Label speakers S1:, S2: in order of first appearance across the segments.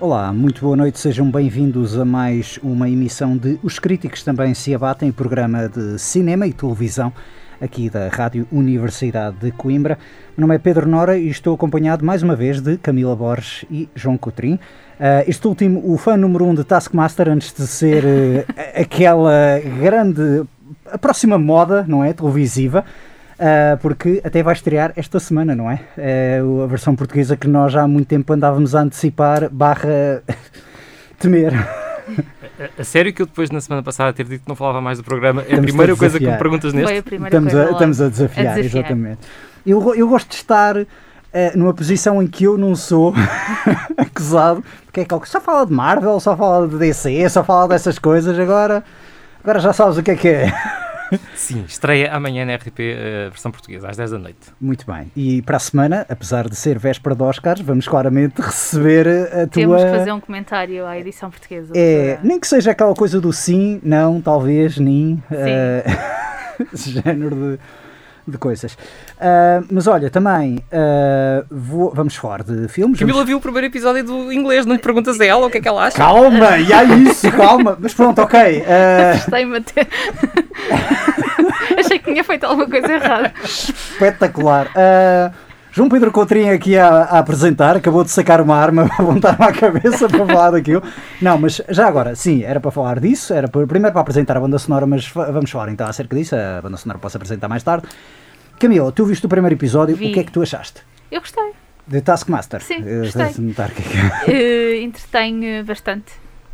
S1: Olá, muito boa noite, sejam bem-vindos a mais uma emissão de Os Críticos Também Se Abatem, programa de cinema e televisão aqui da Rádio Universidade de Coimbra. Meu nome é Pedro Nora e estou acompanhado mais uma vez de Camila Borges e João Coutrin. Uh, este último, o fã número um de Taskmaster, antes de ser uh, aquela grande, a próxima moda, não é, televisiva, uh, porque até vai estrear esta semana, não é? a versão portuguesa que nós já há muito tempo andávamos a antecipar, barra temer.
S2: A, a, sério que eu depois na semana passada ter dito que não falava mais do programa é estamos a primeira a coisa que me perguntas neste?
S1: Foi a primeira estamos, coisa a, estamos a desafiar, a desafiar, exatamente. Eu, eu gosto de estar uh, numa posição em que eu não sou acusado, porque é que só fala de Marvel, só fala de DC, só fala dessas coisas, agora, agora já sabes o que é que é.
S2: Sim, estreia amanhã na RTP a eh, versão portuguesa, às 10 da noite.
S1: Muito bem. E para a semana, apesar de ser véspera de Oscars, vamos claramente receber a
S3: Temos tua... Temos que fazer um comentário à edição portuguesa.
S1: É, para... nem que seja aquela coisa do sim, não, talvez, nem. Uh, género de de coisas. Uh, mas olha, também uh, vou, vamos falar de filmes.
S2: Camila vamos... viu o primeiro episódio do inglês, não lhe perguntas a ela o que é que ela acha?
S1: Calma, e há isso, calma. Mas pronto, ok.
S3: Uh... até. Achei que tinha feito alguma coisa errada.
S1: Espetacular. Uh, João Pedro Coutrinho aqui a, a, apresentar, acabou de sacar uma arma para apontar-me à cabeça para falar daquilo. Não, mas já agora, sim, era para falar disso, era para, primeiro para apresentar a banda sonora, mas vamos falar então acerca disso, a banda sonora posso apresentar mais tarde. Camila, tu viste o primeiro episódio, Vi. o que é que tu achaste?
S3: Eu gostei.
S1: De Taskmaster?
S3: Sim, gostei. Uh, entretém bastante.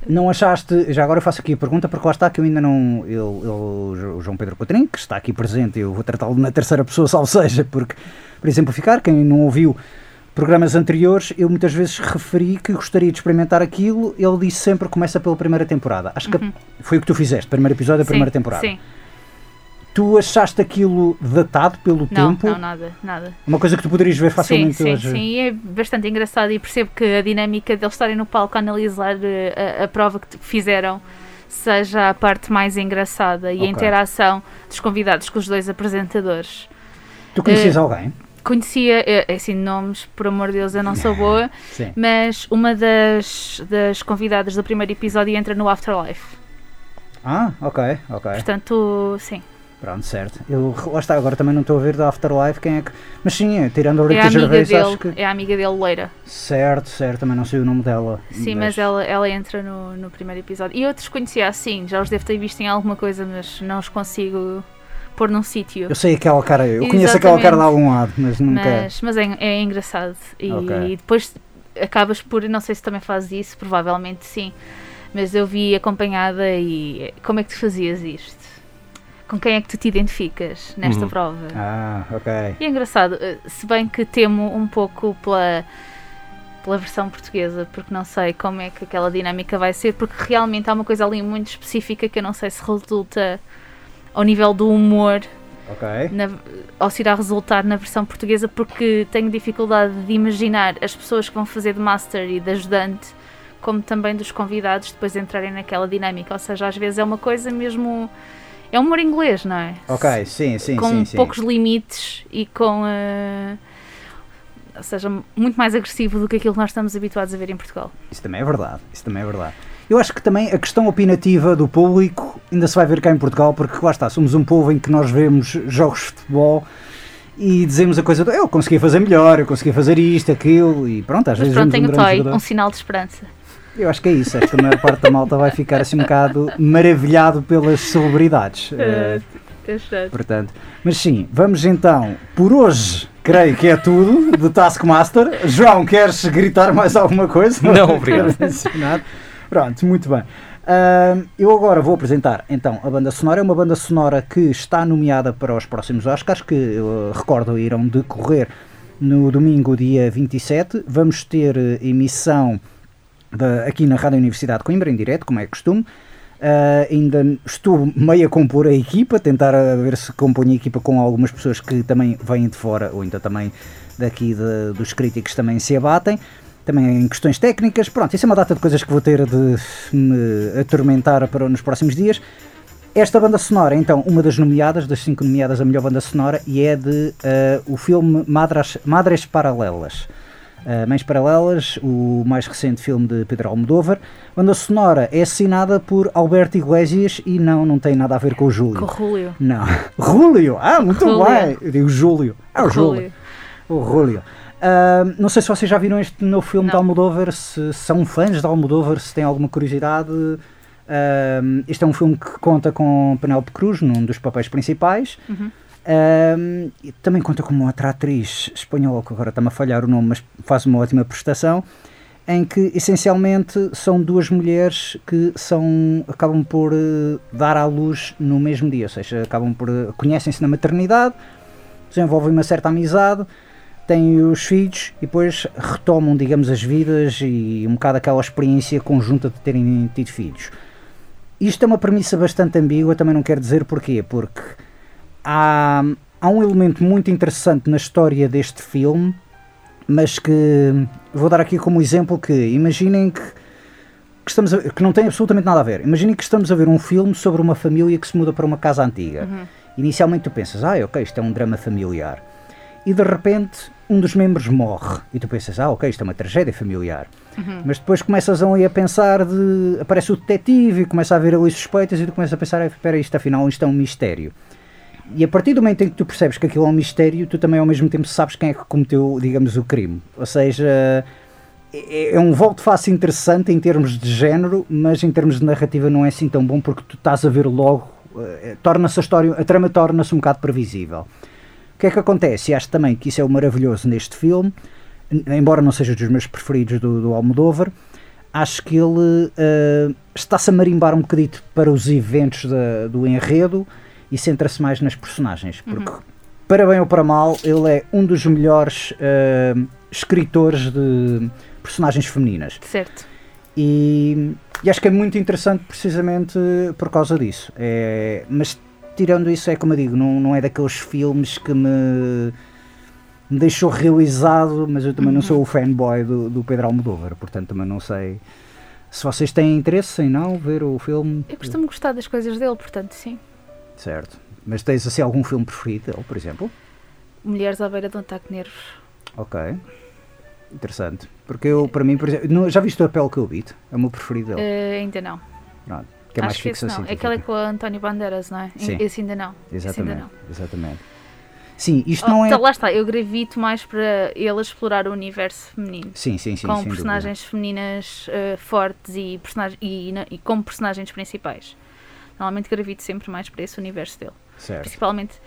S1: Não achaste, já agora eu faço aqui a pergunta porque lá está que eu ainda não, eu, eu o João Pedro Coutrinho, que está aqui presente, eu vou tratá-lo na terceira pessoa, salvo seja, porque, por exemplificar, quem não ouviu programas anteriores, eu muitas vezes referi que gostaria de experimentar aquilo, ele disse sempre começa pela primeira temporada. Acho uhum. que foi o que tu fizeste, primeiro episódio da primeira temporada.
S3: Sim.
S1: Tu achaste aquilo datado pelo
S3: não,
S1: tempo?
S3: Não, nada, nada.
S1: Uma coisa que tu poderias ver facilmente
S3: sim, sim,
S1: hoje?
S3: Sim, é bastante engraçado e percebo que a dinâmica deles estarem no palco a analisar eh, a, a prova que fizeram seja a parte mais engraçada e okay. a interação dos convidados com os dois apresentadores.
S1: Tu conhecias uh, alguém?
S3: Conhecia, eh, assim, nomes, por amor de Deus, eu não sou boa, mas uma das, das convidadas do primeiro episódio entra no Afterlife.
S1: Ah, ok, ok.
S3: Portanto, sim.
S1: Pronto, certo. Eu, lá está, agora também não estou a ver da Afterlife quem é que. Mas sim, é, tirando a
S3: Rita é Gervais, dele, acho que. É a amiga dele, Leira.
S1: Certo, certo, também não sei o nome dela.
S3: Sim, mas, mas ela, ela entra no, no primeiro episódio. E outros conhecia assim, já os devo ter visto em alguma coisa, mas não os consigo pôr num sítio.
S1: Eu sei aquela cara, eu Exatamente. conheço aquela cara de algum lado, mas nunca.
S3: Mas, mas é, é engraçado. E, okay. e depois acabas por. Não sei se também fazes isso, provavelmente sim. Mas eu vi acompanhada e. Como é que tu fazias isto? Com quem é que tu te identificas nesta uhum. prova.
S1: Ah, ok.
S3: E é engraçado, eh, se bem que temo um pouco pela, pela versão portuguesa, porque não sei como é que aquela dinâmica vai ser, porque realmente há uma coisa ali muito específica que eu não sei se resulta ao nível do humor.
S1: Okay.
S3: Na, ou se irá resultar na versão portuguesa, porque tenho dificuldade de imaginar as pessoas que vão fazer de master e de ajudante, como também dos convidados, depois entrarem naquela dinâmica. Ou seja, às vezes é uma coisa mesmo é um humor inglês, não é?
S1: Ok, sim, sim,
S3: com
S1: sim.
S3: poucos limites e com. Uh, ou seja, muito mais agressivo do que aquilo que nós estamos habituados a ver em Portugal.
S1: Isso também é verdade, isso também é verdade. Eu acho que também a questão opinativa do público ainda se vai ver cá em Portugal, porque lá está, somos um povo em que nós vemos jogos de futebol e dizemos a coisa do eu consegui fazer melhor, eu consegui fazer isto, aquilo e pronto, às
S3: Mas
S1: vezes
S3: pronto, tem
S1: um
S3: o
S1: grande
S3: toy,
S1: jogador.
S3: um sinal de esperança.
S1: Eu acho que é isso, acho que a maior parte da malta vai ficar assim um bocado maravilhado pelas celebridades. Eh, portanto, mas sim, vamos então, por hoje, creio que é tudo do Taskmaster. João, queres gritar mais alguma coisa?
S2: Não, obrigado.
S1: Pronto, muito bem. Ahm, eu agora vou apresentar então a banda sonora. É uma banda sonora que está nomeada para os próximos Oscars, que eu recordo irão decorrer no domingo, dia 27. Vamos ter eh, emissão da- aqui na Rádio Universidade de Coimbra, em direto, como é costume. Ah, ainda estou meio a compor a equipa, tentar a ver se componho a equipa com algumas pessoas que também vêm de fora, ou ainda também daqui de- dos críticos também se abatem. Também em questões técnicas, pronto, isso é uma data de coisas que vou ter de me atormentar para nos próximos dias. Esta banda sonora então uma das nomeadas, das cinco nomeadas a melhor banda sonora, e é de ah, o filme Madras, Madres Paralelas. Uh, Mães Paralelas, o mais recente filme de Pedro Almodóvar. A banda sonora é assinada por Alberto Iglesias e não, não tem nada a ver com o Júlio.
S3: Com o Rúlio.
S1: Não. Rúlio! Ah, muito
S3: Rúlio.
S1: bem! Eu digo Júlio. Ah, o Júlio. O Rúlio. Ah, não sei se vocês já viram este novo filme de
S3: Não.
S1: Almodóvar, se são fãs de Almodóvar, se têm alguma curiosidade. Ah, este é um filme que conta com Penélope Cruz num dos papéis principais.
S3: Uhum.
S1: Um, também conta com uma outra atriz espanhola, que agora está-me a falhar o nome, mas faz uma ótima prestação, em que essencialmente são duas mulheres que são, acabam por eh, dar à luz no mesmo dia, ou seja, acabam por eh, conhecem-se na maternidade, desenvolvem uma certa amizade, têm os filhos e depois retomam, digamos, as vidas e um bocado aquela experiência conjunta de terem tido filhos. Isto é uma premissa bastante ambígua, também não quero dizer porquê, porque há, há um elemento muito interessante na história deste filme, mas que vou dar aqui como exemplo que imaginem que, que estamos a- que não tem absolutamente nada a ver. Imaginem que estamos a ver um filme sobre uma família que se muda para uma casa antiga. Inicialmente tu pensas, ah, ok, isto é um drama familiar. E de repente um dos membros morre. E tu pensas, ah, ok, isto é uma tragédia familiar. Mas depois começas ali a pensar de. aparece o detetive e começa a haver ali suspeitas e tu começas a pensar, "Ah, espera, isto afinal isto é um mistério. E a partir do momento em que tu percebes que aquilo é um mistério, tu também ao mesmo tempo sabes quem é que cometeu, digamos, o crime. Ou seja, é, é um volto face interessante em termos de género, mas em termos de narrativa não é assim tão bom porque tu estás a ver logo, eh, torna-se a história, a trama torna-se um bocado previsível. O que é que acontece? E acho também que isso é o maravilhoso neste filme, embora não seja dos meus preferidos do, do Almodóvar, acho que ele eh, está-se a marimbar um bocadito para os eventos do enredo e centra-se mais nas personagens, porque, para bem ou para mal, ele é um dos melhores eh, escritores de personagens femininas.
S3: Certo.
S1: E, e acho que é muito interessante precisamente por causa disso. É, mas tirando isso, é como eu digo, não, não é daqueles filmes que me, me deixou realizado, mas eu também não sou o fanboy do, do Pedro Almodóvar, portanto também não sei se vocês têm interesse em não ver o filme.
S3: Eu costumo gostar das coisas dele, portanto, sim.
S1: Certo. Mas tens assim algum filme preferido dele, por exemplo?
S3: Mulheres à beira de um ataque de nervos.
S1: Ok. Interessante. Porque eu, para mim, por exemplo, não- já viste o Apelo que eu Beat? É o meu preferido dele.
S3: Eh, ainda não.
S1: Pronto. Que é mais
S3: que esse não.
S1: científica.
S3: Aquela é com a António Bandeiras, não é?
S1: Sim.
S3: Esse ainda não. Esse ainda
S1: Exatamente,
S3: não.
S1: exatamente. Sim, isto
S3: Oh,
S1: não é.
S3: então, lá está, eu gravito mais para ele explorar o universo feminino.
S1: Sim, sim, sim.
S3: com personagens femininas eh, fortes e, personagens, e, e como personagens principais. Normalmente gravito sempre mais para esse universo dele.
S1: Certo.
S3: Principalmente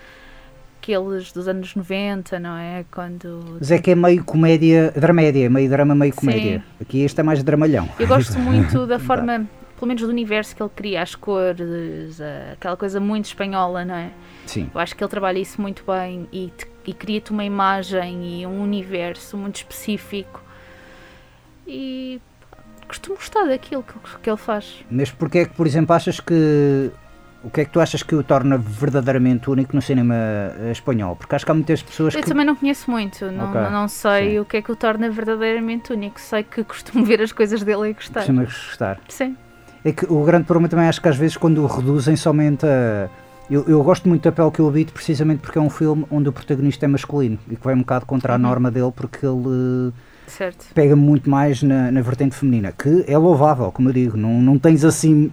S3: aqueles dos anos 90, não é? Quando.
S1: Mas é que é meio comédia, dramédia, meio drama, meio comédia.
S3: Sim.
S1: Aqui este é mais dramalhão.
S3: Eu gosto muito da forma, pelo menos do universo que ele cria, as cores, aquela coisa muito espanhola, não é?
S1: Sim,
S3: Eu acho que ele trabalha isso muito bem e, e cria-te uma imagem e um universo muito específico. E costumo gostar daquilo que, que ele faz.
S1: mas porquê é que, por exemplo, achas que. O que é que tu achas que o torna verdadeiramente único no cinema espanhol? Porque acho que há muitas pessoas
S3: Eu
S1: que.
S3: também não conheço muito, não,
S1: Ok,
S3: não sei
S1: sim.
S3: o que é que o torna verdadeiramente único. Sei que costumo ver as coisas dele e gostar.
S1: Costumas gostar.
S3: Sim,
S1: É que o grande problema também acho que às vezes quando o reduzem somente a. Eu, eu gosto muito da Pele que eu habito precisamente porque é um filme onde o protagonista é masculino e que vai um bocado contra a
S3: Uhum.
S1: norma dele porque ele
S3: certo.
S1: pega muito mais na, na vertente feminina, que é louvável, como eu digo, não, não tens assim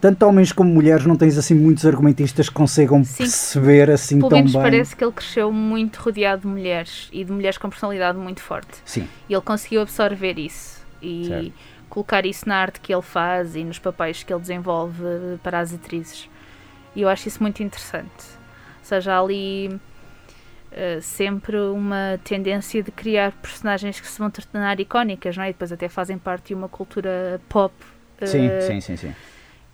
S1: tanto homens como mulheres, não tens assim muitos argumentistas que consigam Sim. perceber assim
S3: Pelo
S1: tão
S3: menos
S1: bem.
S3: parece que ele cresceu muito rodeado de mulheres e de mulheres com personalidade muito forte.
S1: Sim.
S3: E ele conseguiu absorver isso e certo. colocar isso na arte que ele faz e nos papéis que ele desenvolve para as atrizes. E eu acho isso muito interessante. Ou seja, ali uh, sempre uma tendência de criar personagens que se vão tornar icónicas, não é? E depois até fazem parte de uma cultura pop.
S1: Uh, sim, sim, sim, sim.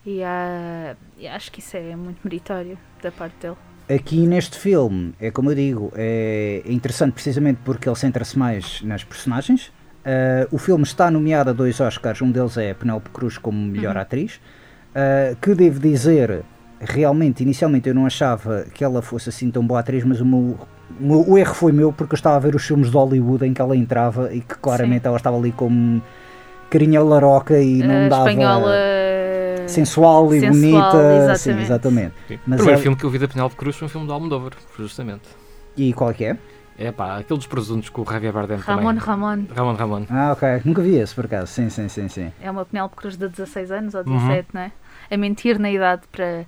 S3: E, uh, e acho que isso é muito meritório da parte dele.
S1: Aqui neste filme, é como eu digo, é interessante precisamente porque ele centra-se mais nas personagens. Uh, o filme está nomeado a dois Oscars, um deles é Penélope Cruz como melhor uhum. atriz, uh, que devo dizer, realmente, inicialmente eu não achava que ela fosse assim tão boa atriz, mas o meu, o, erro foi meu porque eu estava a ver os filmes de Hollywood em que ela entrava e que claramente Sim. ela estava ali como carinha laroca e não uh, dava...
S3: Espanhola
S1: sensual e sensual, bonita. Exatamente. Sim, exatamente.
S2: Sim. Mas o primeiro é... filme que eu vi da Penélope Cruz foi um filme do Almodóvar, justamente.
S1: E qual é que é?
S2: É pá, aquele dos presuntos com o Javier Bardem
S3: Ramon,
S2: também.
S3: Ramon.
S2: Ramon, Ramon.
S1: Ah, ok. Nunca vi esse, por acaso. Sim, sim, sim, sim.
S3: É uma Penélope Cruz de 16 anos ou 17, uhum. não é? A mentir na idade para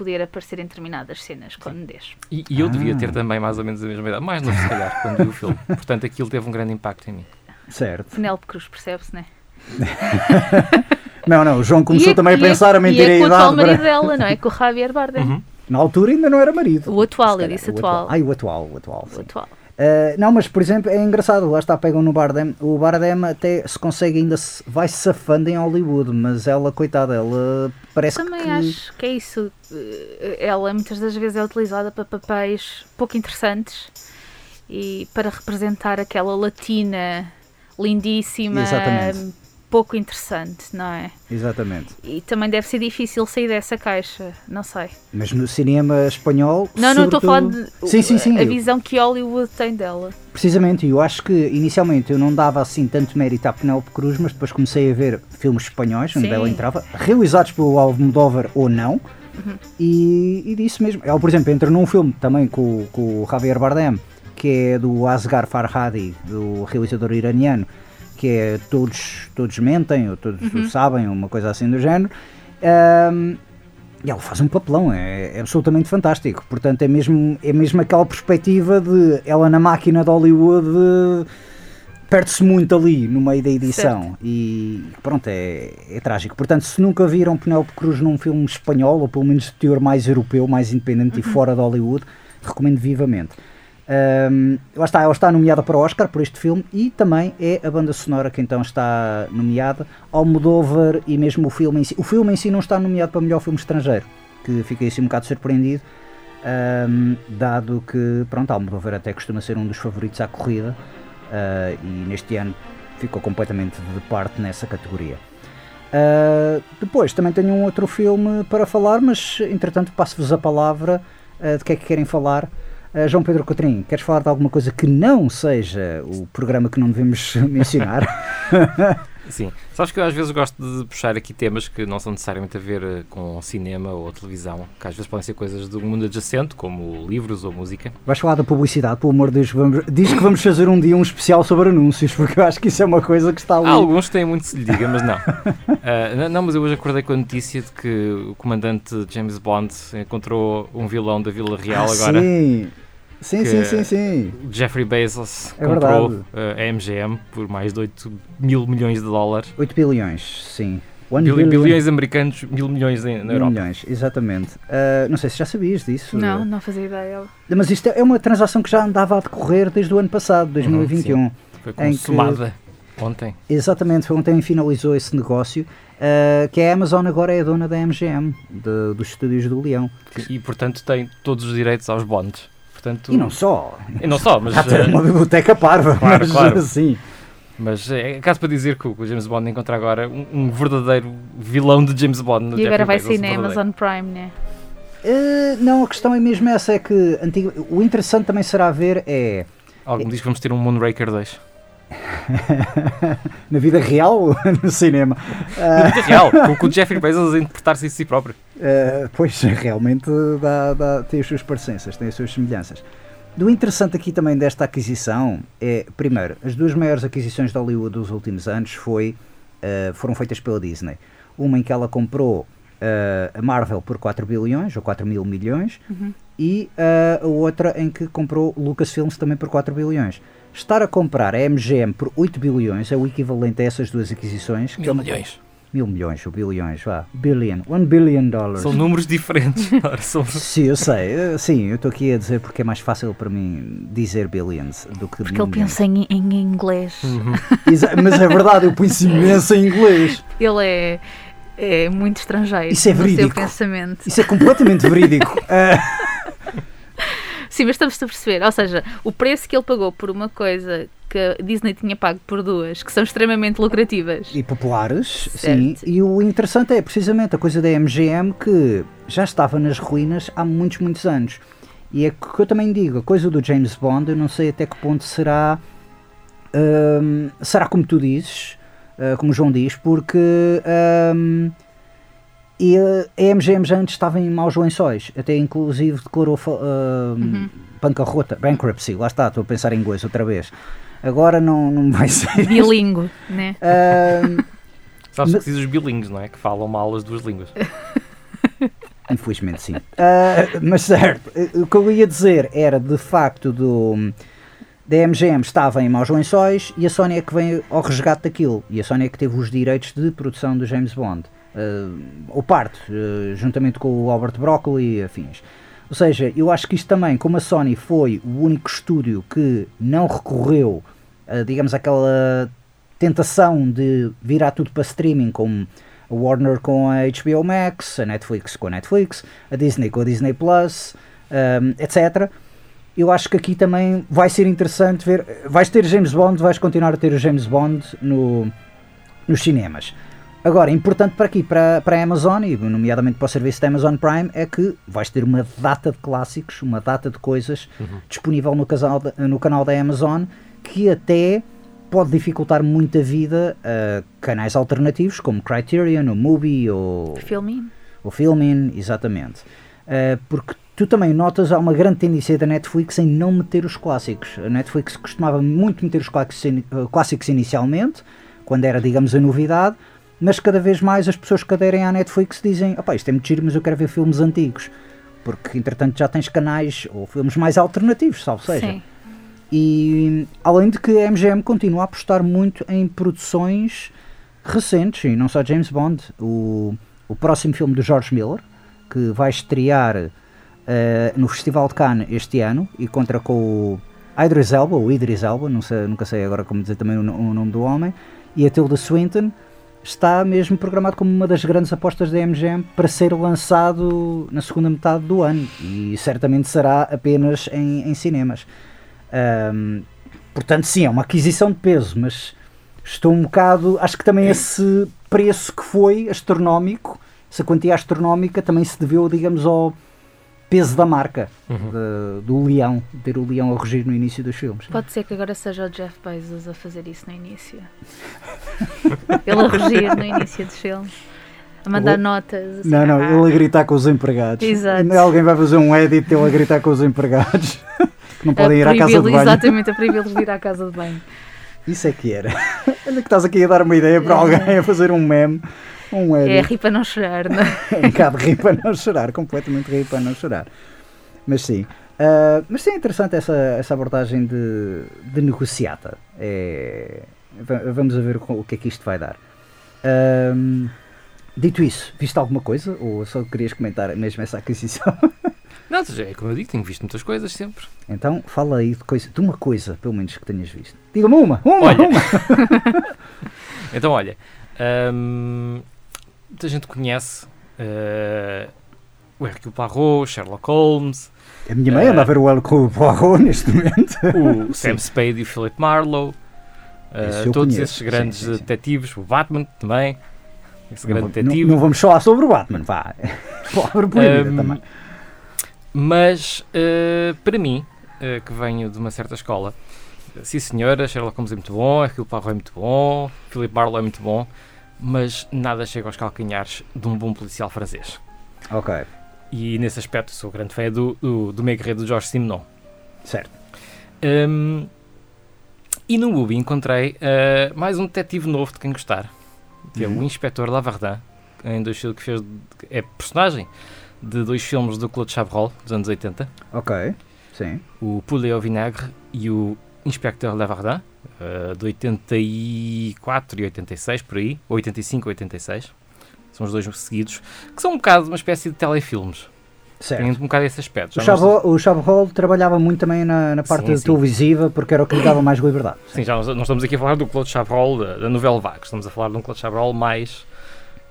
S3: poder aparecer em determinadas cenas com nudez.
S2: E, e eu ah. devia ter também mais ou menos a mesma idade, mais novo se calhar, quando vi o filme. Portanto, aquilo teve um grande impacto em mim.
S1: Certo.
S3: Penélope Cruz, percebe-se, não é?
S1: não, não, o João começou também a pensar a mentir
S3: e
S1: é a idade.
S3: com o atual marido dela, não é? Com o Javier Bardem. Uhum.
S1: Na altura ainda não era marido.
S3: O atual, eu disse atual.
S1: Ai, o atual, o atual.
S3: O atual.
S1: Uh, não, mas por exemplo, é engraçado, lá está, pegam no Bardem. O Bardem até se consegue ainda, se, vai se safando em Hollywood, mas ela, coitada, ela parece
S3: Também
S1: que.
S3: Acho que é isso. Eh, ela muitas das vezes é utilizada para papéis pouco interessantes e para representar aquela latina lindíssima,
S1: Exatamente
S3: pouco interessante, não é?
S1: Exatamente.
S3: E também deve ser difícil sair dessa caixa, não sei.
S1: Mas no cinema espanhol.
S3: Não, não estou a falar de
S1: sim, sim, sim,
S3: a visão que Hollywood tem dela.
S1: Precisamente, eu acho que inicialmente eu não dava assim tanto mérito à Penélope Cruz, mas depois comecei a ver filmes espanhóis onde sim. ela entrava, realizados pelo Almodóvar ou não. Uhum. E, e disse mesmo. Ela, por exemplo, entra num filme também com, com o Javier Bardem, que é do Asghar Farhadi, do realizador iraniano, que é todos, todos mentem, ou todos uhum. sabem, uma coisa assim do género. Um, e ela faz um papelão, é, é, absolutamente fantástico. Portanto, é mesmo, é mesmo aquela perspectiva de ela na máquina de Hollywood perde-se muito ali no meio da edição. Certo. E pronto, é, é trágico. Portanto, se nunca viram Penélope Cruz num filme espanhol, ou pelo menos de teor mais europeu, mais independente uhum. e fora de Hollywood, recomendo vivamente. Um, lá está, ela está nomeada para o Oscar por este filme e também é a banda sonora que então está nomeada. Almodóvar e mesmo o filme em si. O filme em si não está nomeado para melhor filme estrangeiro, que fiquei assim um bocado surpreendido, um, dado que, pronto, Almodóvar até costuma ser um dos favoritos à corrida uh, e neste ano ficou completamente de parte nessa categoria. Uh, depois também tenho um outro filme para falar, mas entretanto passo-vos a palavra uh, de que é que querem falar. Uh, João Pedro Cotrim, queres falar de alguma coisa que não seja o programa que não devemos mencionar?
S2: Sim, sabes que eu às vezes gosto de puxar aqui temas que não são necessariamente a ver eh, com cinema ou televisão, que às vezes podem ser coisas do mundo adjacente, como livros ou música.
S1: Vais falar da publicidade, pelo amor de Deus, vamos, diz que vamos fazer um dia um especial sobre anúncios, porque eu acho que isso é uma coisa que está ali.
S2: Há alguns têm muito se lhe diga, mas não. uh, não, mas eu hoje acordei com a notícia de que o comandante James Bond encontrou um vilão da Vila Real
S1: ah,
S2: agora.
S1: Sim. Sim, sim, sim, sim.
S2: Jeffrey Bezos é comprou eh, a MGM por mais de 8 mil milhões de dólares.
S1: 8 bilhões, sim.
S2: Bil billion. Bilhões americanos, mil milhões em, na mil Europa. milhões,
S1: exatamente. Uh, não sei se já sabias disso.
S3: Não, não fazia ideia.
S1: Mas isto é uma transação que já andava a decorrer desde o ano passado, 2021. Uhum,
S2: foi consumada que, ontem.
S1: Exatamente, foi ontem finalizou esse negócio. Uh, que a Amazon agora é a dona da MGM, de, dos estúdios do Leão.
S2: E portanto tem todos os direitos aos bonds. Portanto,
S1: e não só.
S2: E não só, mas.
S1: Há uma biblioteca parva, claro, mas claro. sim.
S2: Mas é, é caso para dizer que o James Bond encontra agora um, um verdadeiro vilão de James Bond. No
S3: e agora vai sair na Amazon Prime, né?
S1: Uh, não, a questão é mesmo essa: é que antigo, o interessante também será ver é.
S2: Algum é, diz que vamos ter um Moonraker 2.
S1: na vida real ou no cinema?
S2: Na vida real, com, o Jeffrey Bezos a interpretar-se a si próprio.
S1: Uh, pois, realmente dá, dá, tem as suas parecenças, tem as suas semelhanças. Do interessante aqui também desta aquisição é, primeiro, as duas maiores aquisições de Hollywood dos últimos anos foi, uh, foram feitas pela Disney. Uma em que ela comprou uh, a Marvel por 4 bilhões ou 4 mil milhões
S3: Uhum.
S1: e uh, a outra em que comprou Lucasfilms também por 4 bilhões. Estar a comprar a MGM por 8 bilhões é o equivalente a essas duas aquisições. que é
S2: Mil
S1: uma-
S2: milhões.
S1: Mil milhões ou bilhões, vá. Billion. One billion dollars.
S2: São números diferentes. São-
S1: Sim, eu sei. Sim, eu estou aqui a dizer porque é mais fácil para mim dizer billions do que
S3: Porque ele pensa em, em inglês.
S1: Exa- Mas é verdade, eu penso imenso em inglês.
S3: Ele é, é muito estrangeiro
S1: Isso é verídico.
S3: pensamento.
S1: Isso é completamente verídico. Ah,
S3: Sim, mas estamos a perceber. Ou seja, o preço que ele pagou por uma coisa que a Disney tinha pago por duas, que são extremamente lucrativas.
S1: e populares, sim.
S3: Certo.
S1: E o interessante é precisamente a coisa da MGM que já estava nas ruínas há muitos, muitos anos. E é que eu também digo, a coisa do James Bond, eu não sei até que ponto será. hum, será como tu dizes, ah, como o João diz, porque hum, e a a MGM já antes estava em maus lençóis, até inclusive declarou fa- hum, bancarrota, bankruptcy, lá está, estou a pensar em inglês outra vez. Agora não, não vai ser.
S3: Bilingue, né?
S1: Hum,
S2: Sabes que
S1: Mas-
S2: dizem os bilíngues, não é? Que falam mal as duas línguas.
S1: Infelizmente sim. Ah, mas certo, eh, o que eu ia dizer era de facto do da MGM estava em maus lençóis e a Sony é que veio ao resgate daquilo. E a Sony é que teve os direitos de produção do James Bond. Ah, ou parte, eh, juntamente com o Albert Broccoli e afins. Ou seja, eu acho que isto também, como a Sony foi o único estúdio que não recorreu, digamos, aquela tentação de virar tudo para streaming, como a Warner com a HBO Max, a Netflix com a Netflix, a Disney com a Disney Plus, um, etc. Eu acho que aqui também vai ser interessante ver. Vais ter James Bond, vais continuar a ter o James Bond no, nos cinemas. Agora, importante para aqui, para, para a Amazon, e nomeadamente para o serviço da Amazon Prime, é que vais ter uma data de clássicos, uma data de coisas disponível no, casal da- no canal da Amazon, que até pode dificultar muito a vida a canais alternativos, como Criterion, ou Mubi, ou,
S3: Filme.
S1: o Filmin, exatamente. Uh, porque tu também notas há uma grande tendência da Netflix em não meter os clássicos. A Netflix costumava muito meter os clássicos, ini- uh, clássicos inicialmente, quando era, digamos, a novidade, mas cada vez mais as pessoas que aderem à Netflix dizem: opá, isto é muito giro, mas eu quero ver filmes antigos. Porque, entretanto, já tens canais ou filmes mais alternativos, salvo seja.
S3: Sim.
S1: E além de que a MGM continua a apostar muito em produções recentes, e não só James Bond, o, o próximo filme do George Miller, que vai estrear eh, no Festival de Cannes este ano e contra com o Idris Elba, ou Idris Elba, sei, nunca sei agora como dizer também o, o nome do homem, e a Tilda Swinton, está mesmo programado como uma das grandes apostas da MGM para ser lançado na segunda metade do ano e certamente será apenas em, em cinemas. Ahm, portanto, sim, é uma aquisição de peso, mas estou um bocado. Acho que também esse preço que foi astronómico, essa quantia astronómica, também se deveu, digamos, ao peso da marca de- do leão, ter o leão a rugir no início dos filmes.
S3: Pode ser que agora seja o Jeff Bezos a fazer isso no início. Ele a rugir no início dos filmes. A mandar
S1: O-
S3: notas. assim,
S1: Não, não,
S3: ah,
S1: ele a gritar com os empregados.
S3: Exato.
S1: Alguém vai fazer um edit ele a gritar com os empregados que não
S3: a
S1: podem ir à casa de banho.
S3: Exatamente, a proibi-los de ir à casa de banho.
S1: Isso é que era. Olha que estás aqui a dar uma ideia para alguém a fazer um meme. Um
S3: É rir para não chorar, não é?
S1: É um bocado rir para não chorar, completamente rir para não chorar. Mas sim. Ah, mas sim, é interessante essa, essa abordagem de, de negociata. É, va- vamos a ver o, que é que isto vai dar. Ahm, dito isso, viste alguma coisa? Ou só querias comentar mesmo essa aquisição?
S2: Não, é como eu digo, tenho visto muitas coisas sempre.
S1: então fala aí de, coisa, de uma coisa, pelo menos, que tenhas visto. Diga-me uma! Uma!
S2: Olha.
S1: uma.
S2: Então, olha, hum, muita gente conhece eh, o Hercule Poirot, Sherlock Holmes,
S1: A minha mãe anda a ver o El Poirot neste momento.
S2: o Sam Spade e o Philip Marlowe,
S1: eu
S2: todos
S1: conheço,
S2: esses
S1: sim,
S2: grandes
S1: sim, sim.
S2: detetives, o Batman também, esse
S1: Não,
S2: grande
S1: vou- não,
S2: detetive.
S1: não vamos falar sobre o Batman, vá. Palavra proibida
S2: Hum,
S1: também.
S2: Mas, eh, para mim, eh, que venho de uma certa escola, sim senhora, Sherlock Holmes é muito bom, Hercule Poirot é muito bom, Philip Marlowe é muito bom, mas nada chega aos calcanhares de um bom policial francês.
S1: Ok,
S2: E nesse aspecto sou grande fã do, do, do guerreiro do Jorge Simenon.
S1: certo.
S2: Hum, e no Ubi encontrei eh, mais um detetive novo de quem gostar, que é
S1: Uhum.
S2: o Inspetor Lavardin, em dois filmes que fez, é personagem de dois filmes do Claude Chabrol, dos anos 80,
S1: Ok, sim.
S2: o Poulet au Vinaigre e o Inspecteur Lavardin, uh, de 84 e 86, por aí, ou 85 e 86. São os dois seguidos, que são um bocado uma espécie de telefilmes. Tem
S1: Certo.
S2: um bocado esse aspecto.
S1: O
S2: não-
S1: Chabrol, o Chabrol trabalhava muito também na, na parte
S2: Sim, sim.
S1: televisiva porque era o que lhe dava mais liberdade.
S2: Sim, já nós, nós estamos aqui a falar do Claude Chabrol, da, da Nouvelle Vague. Estamos a falar de um Claude Chabrol mais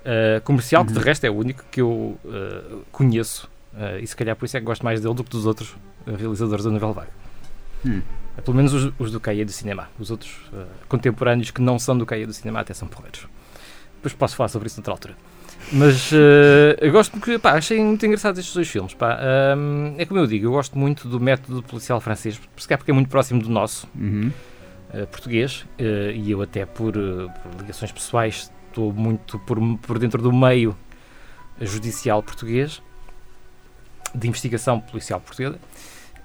S2: uh, comercial, que de
S1: Uhum.
S2: resto é o único que eu uh, conheço. Uh, e se calhar por isso é que gosto mais dele do que dos outros realizadores da Nouvelle Vague.
S1: Hum.
S2: Uh, Pelo menos os, os do Caia do Cinema. Os outros uh, contemporâneos que não são do Caia do Cinema até são porreiros. Depois posso falar sobre isso noutra altura. Mas uh, eu gosto porque, pá, achei muito engraçados estes dois filmes. Pá. Um, é como eu digo, eu gosto muito do método policial francês, se calhar porque é muito próximo do nosso
S1: Uhum.
S2: uh, português e eu até por, por ligações pessoais estou muito por, por dentro do meio judicial português de investigação policial portuguesa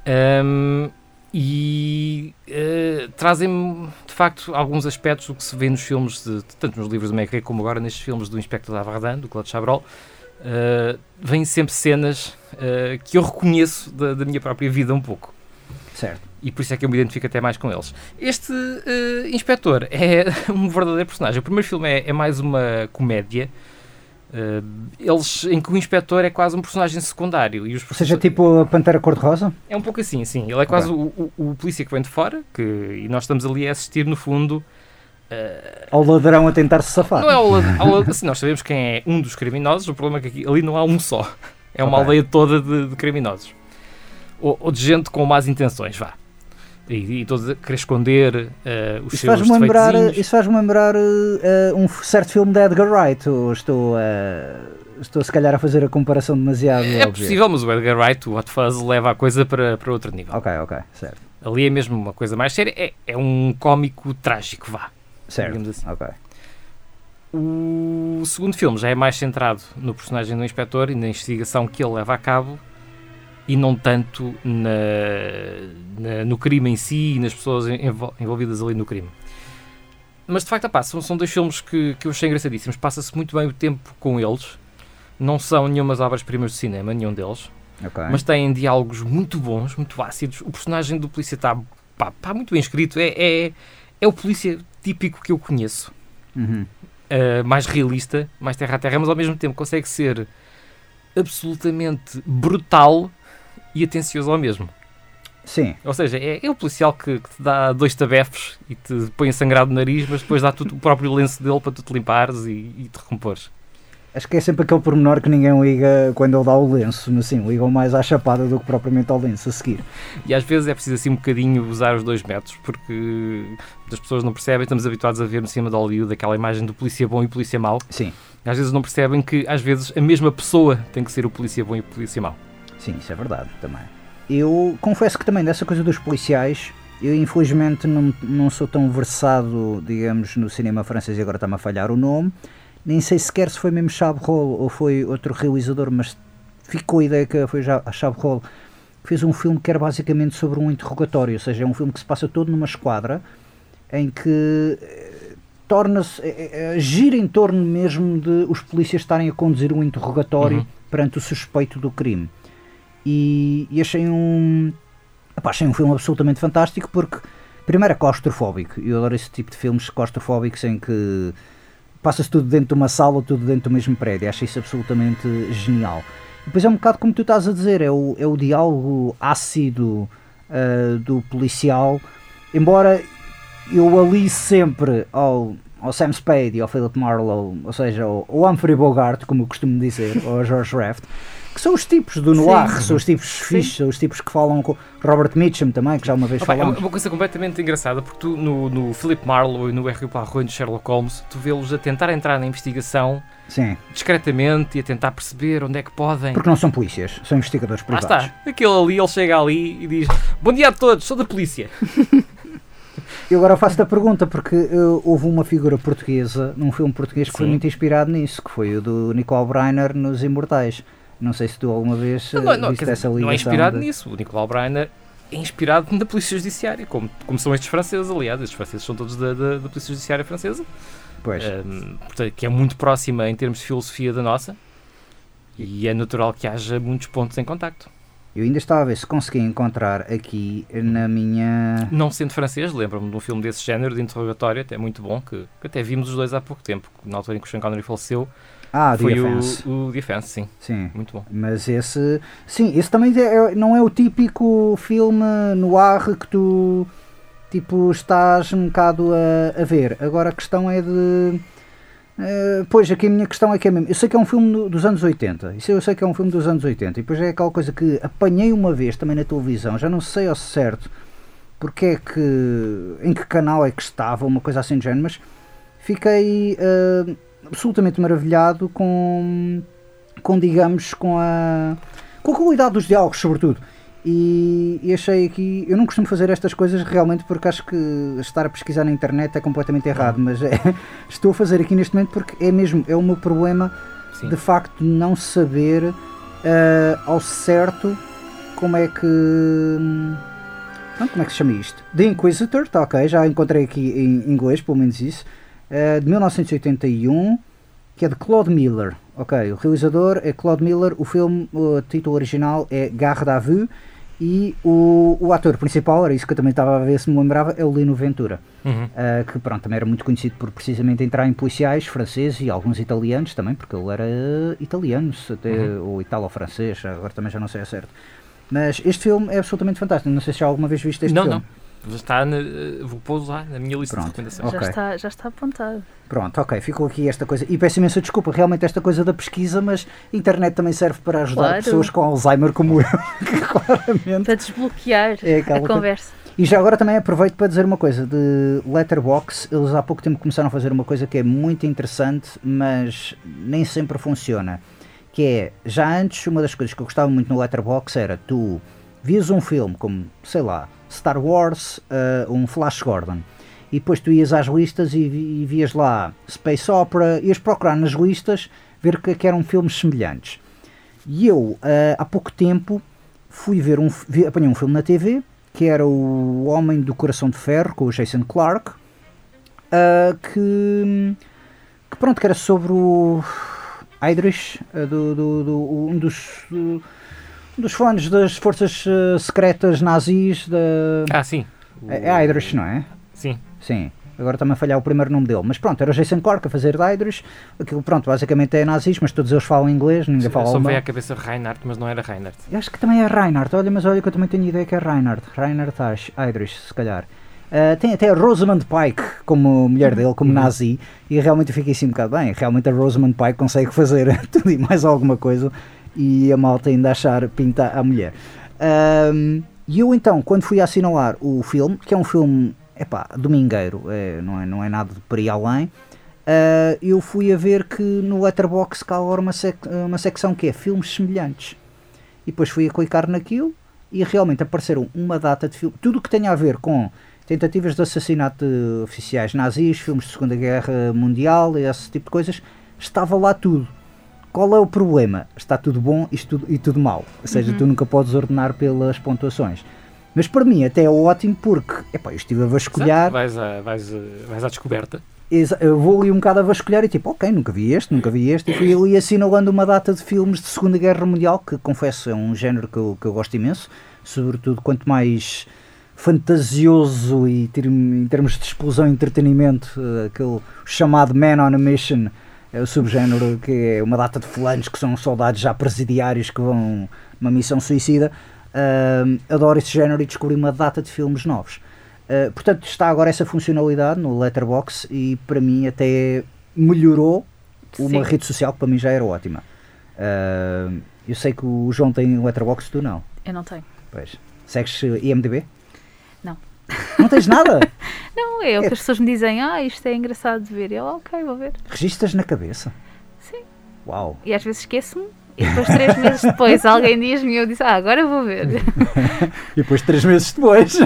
S2: Um, e uh, trazem-me de facto alguns aspectos do que se vê nos filmes de, tanto nos livros do Maigret como agora nestes filmes do Inspector Lavardin, do Claude Chabrol uh, vêm sempre cenas uh, que eu reconheço da, da minha própria vida um pouco
S1: Certo.
S2: e por isso é que eu me identifico até mais com eles. Este inspetor é um verdadeiro personagem. O primeiro filme é, é mais uma comédia. Eh, eles, em que o inspetor é quase um personagem secundário. E os
S1: seja, tipo a Pantera Cor-de-Rosa?
S2: É um pouco assim, sim. Ele é quase o, o- o polícia que vem de fora que, e nós estamos ali a assistir, no fundo. eh,
S1: Ao ladrão a tentar se safar?
S2: não é ao, ao assim, nós sabemos quem é um dos criminosos, o problema é que aqui, ali não há um só. É uma
S1: Ok.
S2: aldeia toda de, de criminosos. Ou, ou de gente com más intenções, vá. E, e todos a querer esconder eh, os
S1: Isso
S2: seus
S1: faz-me lembrar, isso faz lembrar eh, um certo filme de Edgar Wright. Ou estou, a estou se calhar a fazer a comparação demasiado
S2: É possível, mas o Edgar Wright, o Hot Fuzz, leva a coisa para, para outro nível.
S1: Ok, ok, certo.
S2: Ali é mesmo uma coisa mais séria. É, é um cómico trágico, vá.
S1: Certo,
S2: assim.
S1: ok.
S2: O segundo filme já é mais centrado no personagem do inspetor e na investigação que ele leva a cabo e não tanto na, na- no crime em si e nas pessoas envol- envolvidas ali no crime. Mas de facto, opá, são, são dois filmes que, que eu achei engraçadíssimos. Passa-se muito bem o tempo com eles. Não são nenhumas obras-primas de cinema, nenhum deles.
S1: ok.
S2: Mas têm diálogos muito bons, muito ácidos. O personagem do polícia está pá, pá, muito bem escrito. É, é, é o polícia típico que eu conheço.
S1: Uhum.
S2: Uh, mais realista, mais terra a terra, mas ao mesmo tempo consegue ser absolutamente brutal e atencioso ao mesmo.
S1: Sim,
S2: Ou seja, é, é o policial que, que te dá dois tabefes e te põe sangrado no nariz, mas depois dá-te o próprio lenço dele para tu te limpares e, e te recompores.
S1: acho que é sempre aquele pormenor que ninguém liga quando ele dá o lenço. mas Sim, ligam mais à chapada do que propriamente ao lenço a seguir.
S2: E às vezes é preciso assim um bocadinho usar os dois métodos, porque as pessoas não percebem, estamos habituados a ver no cinema de Hollywood aquela imagem do polícia bom e polícia mau.
S1: Sim,
S2: Às vezes não percebem que às vezes a mesma pessoa tem que ser o polícia bom e o polícia mau.
S1: Sim, isso é verdade também. Eu confesso que também dessa coisa dos policiais, eu infelizmente não, não sou tão versado, digamos, no cinema francês e agora está-me a falhar o nome. Nem sei sequer se foi mesmo Chabrol ou foi outro realizador, mas ficou a ideia que foi já Chabrol que fez um filme que era basicamente sobre um interrogatório, ou seja, é um filme que se passa todo numa esquadra em que eh, torna-se eh, eh, gira em torno mesmo de os polícias estarem a conduzir um interrogatório
S2: Uhum.
S1: perante o suspeito do crime. E, e achei um epá, achei um filme absolutamente fantástico porque primeiro é claustrofóbico. Eu adoro esse tipo de filmes claustrofóbicos em que passa-se tudo dentro de uma sala, tudo dentro do mesmo prédio. Acho isso absolutamente genial. Depois é um bocado como tu estás a dizer, é o, é o diálogo ácido ah, do policial, embora eu ali sempre ao, ao Sam Spade e ao Philip Marlowe, ou seja, ao, ao Humphrey Bogart, como eu costumo dizer, ou ao George Raft, que são os tipos do noir,
S3: Sim.
S1: são os tipos fixos, são os tipos que falam com Robert Mitchum também, que já uma vez
S2: Opa, é uma,
S1: falámos.
S2: coisa completamente engraçada, porque tu no, no Philip Marlowe e no Hercule Poirot e no Sherlock Holmes, tu vê-los a tentar entrar na investigação
S1: Sim,
S2: discretamente e a tentar perceber onde é que podem.
S1: porque não são polícias, são investigadores privados.
S2: está, aquele ali, ele chega ali e diz: Bom dia a todos, sou da polícia.
S1: Eu agora faço-te a pergunta, porque eh, houve uma figura portuguesa, num filme português que foi
S2: Sim.
S1: muito inspirado nisso, que foi o do Nicole Breiner nos Imortais. Não sei se tu alguma vez eh,
S2: Não, não,
S1: viste
S2: quer
S1: essa ligação.
S2: não é inspirado
S1: de-
S2: nisso. O Nicolau Breiner é inspirado na Polícia Judiciária, como, como são estes franceses, aliás. Estes franceses são todos da, da, da Polícia Judiciária Francesa.
S1: Pois.
S2: Um, portanto, que é muito próxima em termos de filosofia da nossa e é natural que haja muitos pontos em contacto.
S1: Eu ainda estava a ver se conseguia encontrar aqui na minha.
S2: Não sendo francês, lembro-me de um filme desse género, de interrogatório, até muito bom, que, que até vimos os dois há pouco tempo, na altura em que o Sean Connery faleceu.
S1: Ah,
S2: foi
S1: The
S2: o, o Defense, sim.
S1: Sim.
S2: Muito bom.
S1: Mas esse. Sim, esse também é- é- não é o típico filme noir que tu. Tipo, estás um bocado a, a ver. Agora a questão é de. eh, pois, aqui a minha questão é que é mesmo. Eu sei que é um filme do- dos anos 80. Isso eu sei que é um filme dos anos 80. E depois é aquela coisa que apanhei uma vez também na televisão. Já não sei ao certo porque é que. em que canal é que estava, uma coisa assim do género. Mas fiquei eh, absolutamente maravilhado com. com, digamos, com a. com a qualidade dos diálogos, sobretudo. E, e achei aqui. Eu não costumo fazer estas coisas realmente porque acho que estar a pesquisar na internet é completamente errado, mas é- estou a fazer aqui neste momento porque é mesmo. é o meu problema
S2: Sim.
S1: de facto não saber ah, ao certo como é que. como é que se chama isto? The Inquisitor, está ok, já encontrei aqui em inglês, pelo menos isso. Ah, de 1981, que é de Claude Miller. Ok, o realizador é Claude Miller, o filme, o título original é Garde à Vue e o, o ator principal, era isso que eu também estava a ver se me lembrava, é o Lino Ventura.
S2: Uhum.
S1: Uh, que pronto, também era muito conhecido por precisamente entrar em policiais franceses e alguns italianos também, porque ele era italiano, se até, ou italo-francês, agora também já não sei a certo. Mas este filme é absolutamente fantástico, não sei se já alguma vez viste este
S2: Não,
S1: filme.
S2: não. Está na, vou pôr lá na minha lista
S1: Pronto.
S2: de recomendações.
S3: Já,
S1: Ok.
S3: está, já está apontado.
S1: Pronto, ok, ficou aqui esta coisa. E peço imensa desculpa, realmente esta coisa da pesquisa, mas a internet também serve para ajudar
S3: Claro.
S1: pessoas com Alzheimer como eu, que claramente
S3: Para desbloquear
S1: é
S3: a
S1: coisa.
S3: conversa.
S1: E já agora também aproveito para dizer uma coisa de Letterbox. Eles há pouco tempo começaram a fazer uma coisa que é muito interessante, mas nem sempre funciona. Que é, já antes, uma das coisas que eu gostava muito no Letterbox era tu vias um filme como, sei lá, Star Wars, uh, um Flash Gordon, e depois tu ias às listas e, e vias lá Space Opera, ias procurar nas listas ver que, que eram filmes semelhantes. E eu, ah, há pouco tempo, fui ver um, vi, apanhei um filme na TV que era o Homem do Coração de Ferro com o Jason Clarke, ah, que, que pronto, que era sobre o Idris, do, do- do- um dos, do- dos fãs das forças ah, secretas nazis da.
S2: Ah, sim. O-
S1: É, é não é?
S2: Sim.
S1: Sim. Agora está-me a falhar o primeiro nome dele. Mas pronto, era Jason Clarke a fazer de Idris. Aquilo, pronto, basicamente é nazis, mas todos eles falam inglês, ninguém fala
S2: Só
S1: alemão.
S2: veio à cabeça Reinhardt, mas não era Reinhardt.
S1: Eu acho que também é Reinhardt, olha, mas olha que eu também tenho ideia que é Reinhardt. Reinhardt Idris, se calhar. Ah, tem até a Rosamund Pike como mulher dele, como
S2: Uhum.
S1: nazi, e realmente eu fiquei assim um bocado bem. Realmente a Rosamund Pike consegue fazer tudo e mais alguma coisa, e a malta ainda achar pinta a mulher. Ahm, E eu então, quando fui assinalar o filme, que é um filme, epá, domingueiro, é, não, é, não é nada de por aí além, ah, eu fui a ver que no Letterboxd cá agora uma, sec- uma secção que é filmes semelhantes. E depois fui a clicar naquilo e realmente apareceram uma data de filme, tudo que tenha a ver com tentativas de assassinato de oficiais nazis, filmes de Segunda Guerra Mundial, esse tipo de coisas, estava lá tudo. Qual é o problema? Está tudo bom isto tudo, e tudo mau. Ou seja, tu nunca podes ordenar pelas pontuações. Mas para mim até é ótimo porque epá, eu estive a vasculhar,
S2: Exato. Vais, à, vais, à- vais à descoberta.
S1: Eu vou ali um bocado a vasculhar e tipo, ok, nunca vi este, nunca vi este, e fui ali assinalando uma data de filmes de Segunda Guerra Mundial, que confesso é um género que eu, que eu gosto imenso, sobretudo quanto mais fantasioso e em termos de explosão e entretenimento, eh, aquele chamado Man on a Mission, é o subgénero que é uma data de fulanos que são soldados já presidiários que vão uma missão suicida. Ahm, adoro esse género e descobri uma data de filmes novos. Uh, portanto, está agora essa funcionalidade no Letterbox e para mim até melhorou uma
S3: Sim.
S1: rede social que para mim já era ótima. Uh, eu sei que o João tem Letterbox, tu não.
S3: Eu não tenho.
S1: Pois. Segues uh, IMDB?
S3: Não.
S1: Tens nada?
S3: Não, é o que as pessoas me dizem, ah, isto é engraçado de ver. E eu, ok, vou ver.
S1: Registas na cabeça?
S3: Sim.
S1: Uau!
S3: E às vezes esqueço-me. E depois, três meses depois, alguém diz-me e eu disse, ah, agora vou ver.
S1: E depois, três meses depois.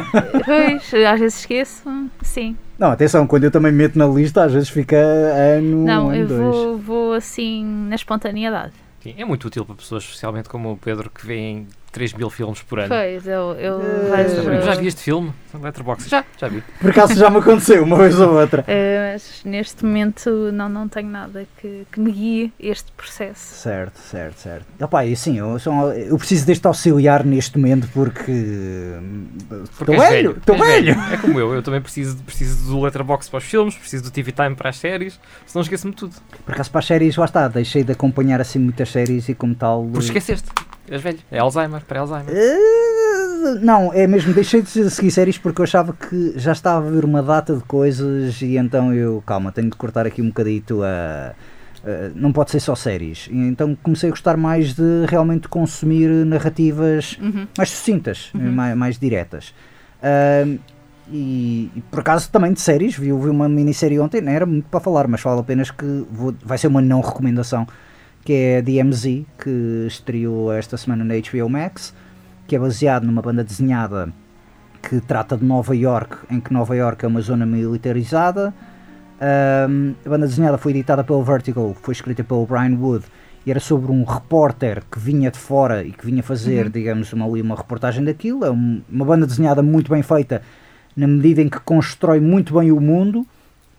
S3: Pois, às vezes esqueço. Sim.
S1: Não, atenção, quando eu também meto na lista, às vezes fica ano,
S3: Não,
S1: ano
S3: eu
S1: dois.
S3: vou, vou assim na espontaneidade.
S2: Sim, é muito útil para pessoas, especialmente como o Pedro, que vêem 3 mil filmes por ano.
S3: Pois, eu, eu
S1: Eh,
S3: vejo.
S2: Já vi este filme? Letterboxd? Já, já vi.
S1: Por acaso já me aconteceu uma vez ou outra.
S3: Eh, mas neste momento não, não tenho nada que, que me guie este processo.
S1: Certo, certo, certo. Opa, e sim, eu, sou- eu preciso deste auxiliar neste momento porque.
S2: Porque
S1: Estou velho, estou
S2: és
S1: velho.
S2: É como eu, eu também preciso, preciso do Letterboxd para os filmes, preciso do TV Time para as séries, senão esqueço-me tudo.
S1: Por acaso para as séries, lá está, deixei de acompanhar assim muitas séries e como tal.
S2: Porque esqueceste. És velho. É Alzheimer, para Alzheimer.
S1: Eh, Não, é mesmo, deixei de seguir séries porque eu achava que já estava a ver uma data de coisas e então eu, calma, tenho de cortar aqui um bocadito a. a- não pode ser só séries. Então comecei a gostar mais de realmente consumir narrativas
S3: Uhum.
S1: mais sucintas,
S3: Uhum.
S1: mais, mais diretas. Ahm, e, e por acaso também de séries, vi, vi uma minissérie ontem, não era muito para falar, mas falo apenas que vou- vai ser uma não recomendação, que é DMZ, que estreou esta semana na HBO Max, que é baseado numa banda desenhada que trata de Nova York, em que Nova York é uma zona militarizada. Ahm, a banda desenhada foi editada pelo Vertigo, foi escrita pelo Brian Wood e era sobre um repórter que vinha de fora e que vinha fazer,
S3: Uhum.
S1: digamos, uma, uma reportagem daquilo. É um- uma banda desenhada muito bem feita na medida em que constrói muito bem o mundo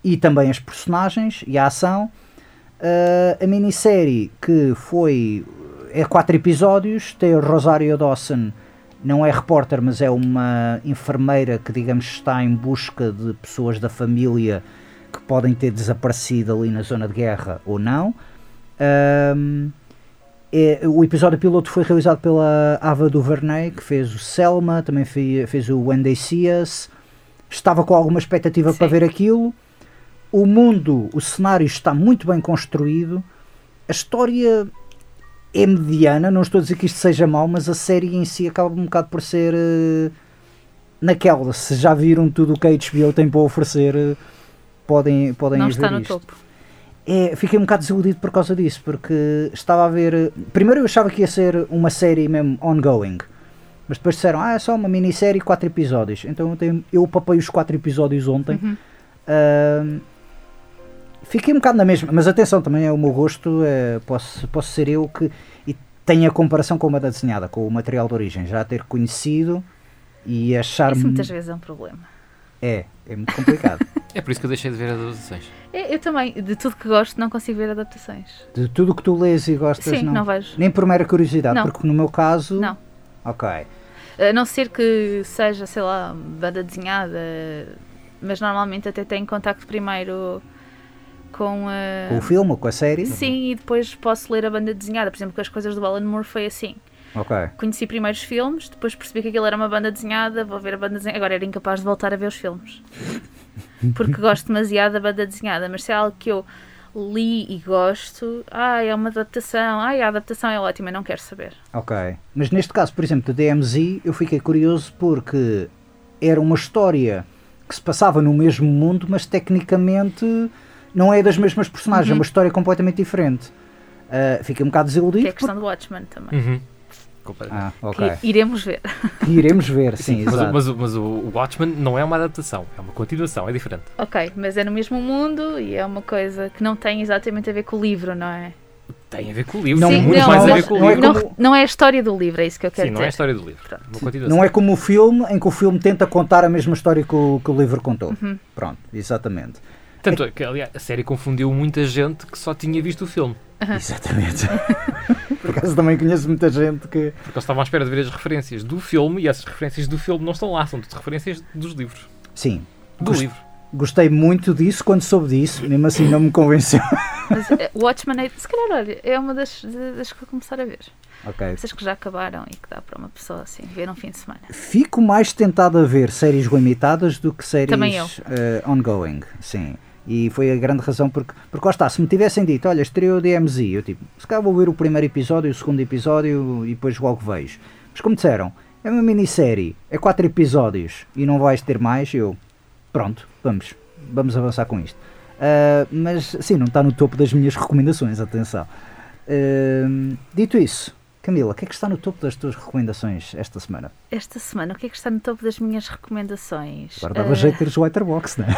S1: e também as personagens e a ação. Ah, a minissérie que foi é quatro episódios, tem o Rosario Dawson, não é repórter, mas é uma enfermeira que digamos está em busca de pessoas da família que podem ter desaparecido ali na zona de guerra ou não. Ahm, é- o episódio piloto foi realizado pela Ava DuVernay, que fez o Selma, também fe- fez o When They See Us. Estava com alguma expectativa para
S3: Sim.
S1: ver aquilo. O mundo, o cenário está muito bem construído. A história é mediana, não estou a dizer que isto seja mau, mas a série em si acaba um bocado por ser eh, naquela. Se já viram tudo o que a HBO tem para oferecer, eh, podem, podem
S3: Não
S1: ir
S3: está
S1: ver
S3: no
S1: isto.
S3: topo.
S1: É, fiquei um bocado desiludido por causa disso, porque estava a ver. Primeiro eu achava que ia ser uma série mesmo ongoing, mas depois disseram, ah, é só uma minissérie, quatro episódios. Então eu, tenho, eu papei os quatro episódios ontem.
S3: Uhum.
S1: Ahm, fiquei um bocado na mesma, mas atenção, também é o meu gosto, é, posso, posso ser eu que. E tenho a comparação com uma da desenhada, com o material de origem, já ter conhecido e achar.
S3: Isso muitas vezes é um problema.
S1: É, é muito complicado.
S2: É por isso que eu deixei de ver adaptações.
S3: É, Eu também, de tudo que gosto, não consigo ver adaptações.
S1: de tudo o que tu lês e gostas,
S3: Sim,
S1: não,
S3: não vejo.
S1: nem por mera curiosidade,
S3: Não.
S1: porque no meu caso.
S3: Não.
S1: Ok.
S3: A não ser que seja, sei lá, banda desenhada, mas normalmente até tenho contacto primeiro com a.
S1: Com o filme ou com a série?
S3: Sim, e depois posso ler a banda desenhada. Por exemplo, com as coisas do Alan Moore foi assim.
S1: Ok.
S3: Conheci primeiro os filmes, depois percebi que aquilo era uma banda desenhada, vou ver a banda desenhada. Agora era incapaz de voltar a ver os filmes. Porque gosto demasiado da banda desenhada, mas se é algo que eu li e gosto, ai, é uma adaptação, ai, a adaptação é ótima, não quero saber.
S1: Ok. Mas neste caso, por exemplo, da DMZ, eu fiquei curioso porque era uma história que se passava no mesmo mundo, mas tecnicamente não é das mesmas personagens, é
S3: Uhum.
S1: uma história completamente diferente. Ah, fiquei um bocado desiludido.
S3: Que é a questão do Watchmen também.
S2: Uhum.
S1: Ah, ok.
S3: Que iremos ver.
S1: Que iremos ver, sim,
S2: Mas, o-
S1: exato.
S2: mas, o- mas o Watchmen não é uma adaptação, é uma continuação, é diferente.
S3: Ok, mas é no mesmo mundo e é uma coisa que não tem exatamente a ver com o livro, não é?
S2: Tem a ver com o livro,
S1: Não,
S2: tem
S1: muito
S3: não,
S2: mais a ver com o
S1: é
S2: livro.
S3: não,
S1: como-
S3: não é a história do livro, é isso que eu quero
S2: Sim, não
S3: dizer.
S2: é a história do livro. Continuação.
S1: Não é como o filme, em que o filme tenta contar a mesma história que o, que o livro contou.
S3: Uhum.
S1: Pronto, exatamente.
S2: Tanto é que, aliás, a série confundiu muita gente que só tinha visto o filme.
S1: Exatamente. Por acaso também conheço muita gente que.
S2: Porque eles estavam à espera de ver as referências do filme e essas referências do filme não estão lá, são tudo referências dos livros.
S1: Sim,
S2: Do
S1: Gost-
S2: livro.
S1: gostei muito disso quando soube disso, mesmo assim não me convenceu.
S3: Mas eh, Watchmen, é, se calhar, olha, é uma das, das que vou começar a ver.
S1: ok.
S3: Essas que já acabaram e que dá para uma pessoa assim ver um fim de semana.
S1: Fico mais tentado a ver séries limitadas do que séries eh, ongoing, sim. E foi a grande razão porque, porque lá está, se me tivessem dito, olha, estreou o DMZ, eu tipo, se calhar vou ver o primeiro episódio, o segundo episódio e depois logo vejo. Mas como disseram, é uma minissérie, é quatro episódios e não vais ter mais, eu, pronto, vamos, vamos avançar com isto. Ah, mas sim, não está no topo das minhas recomendações, atenção. Ah, dito isso, Camila, o que é que está no topo das tuas recomendações esta semana?
S3: Esta semana, o que é que está no topo das minhas recomendações?
S1: Agora dava
S3: Eh,
S1: jeito de teres o Letterboxd, não é?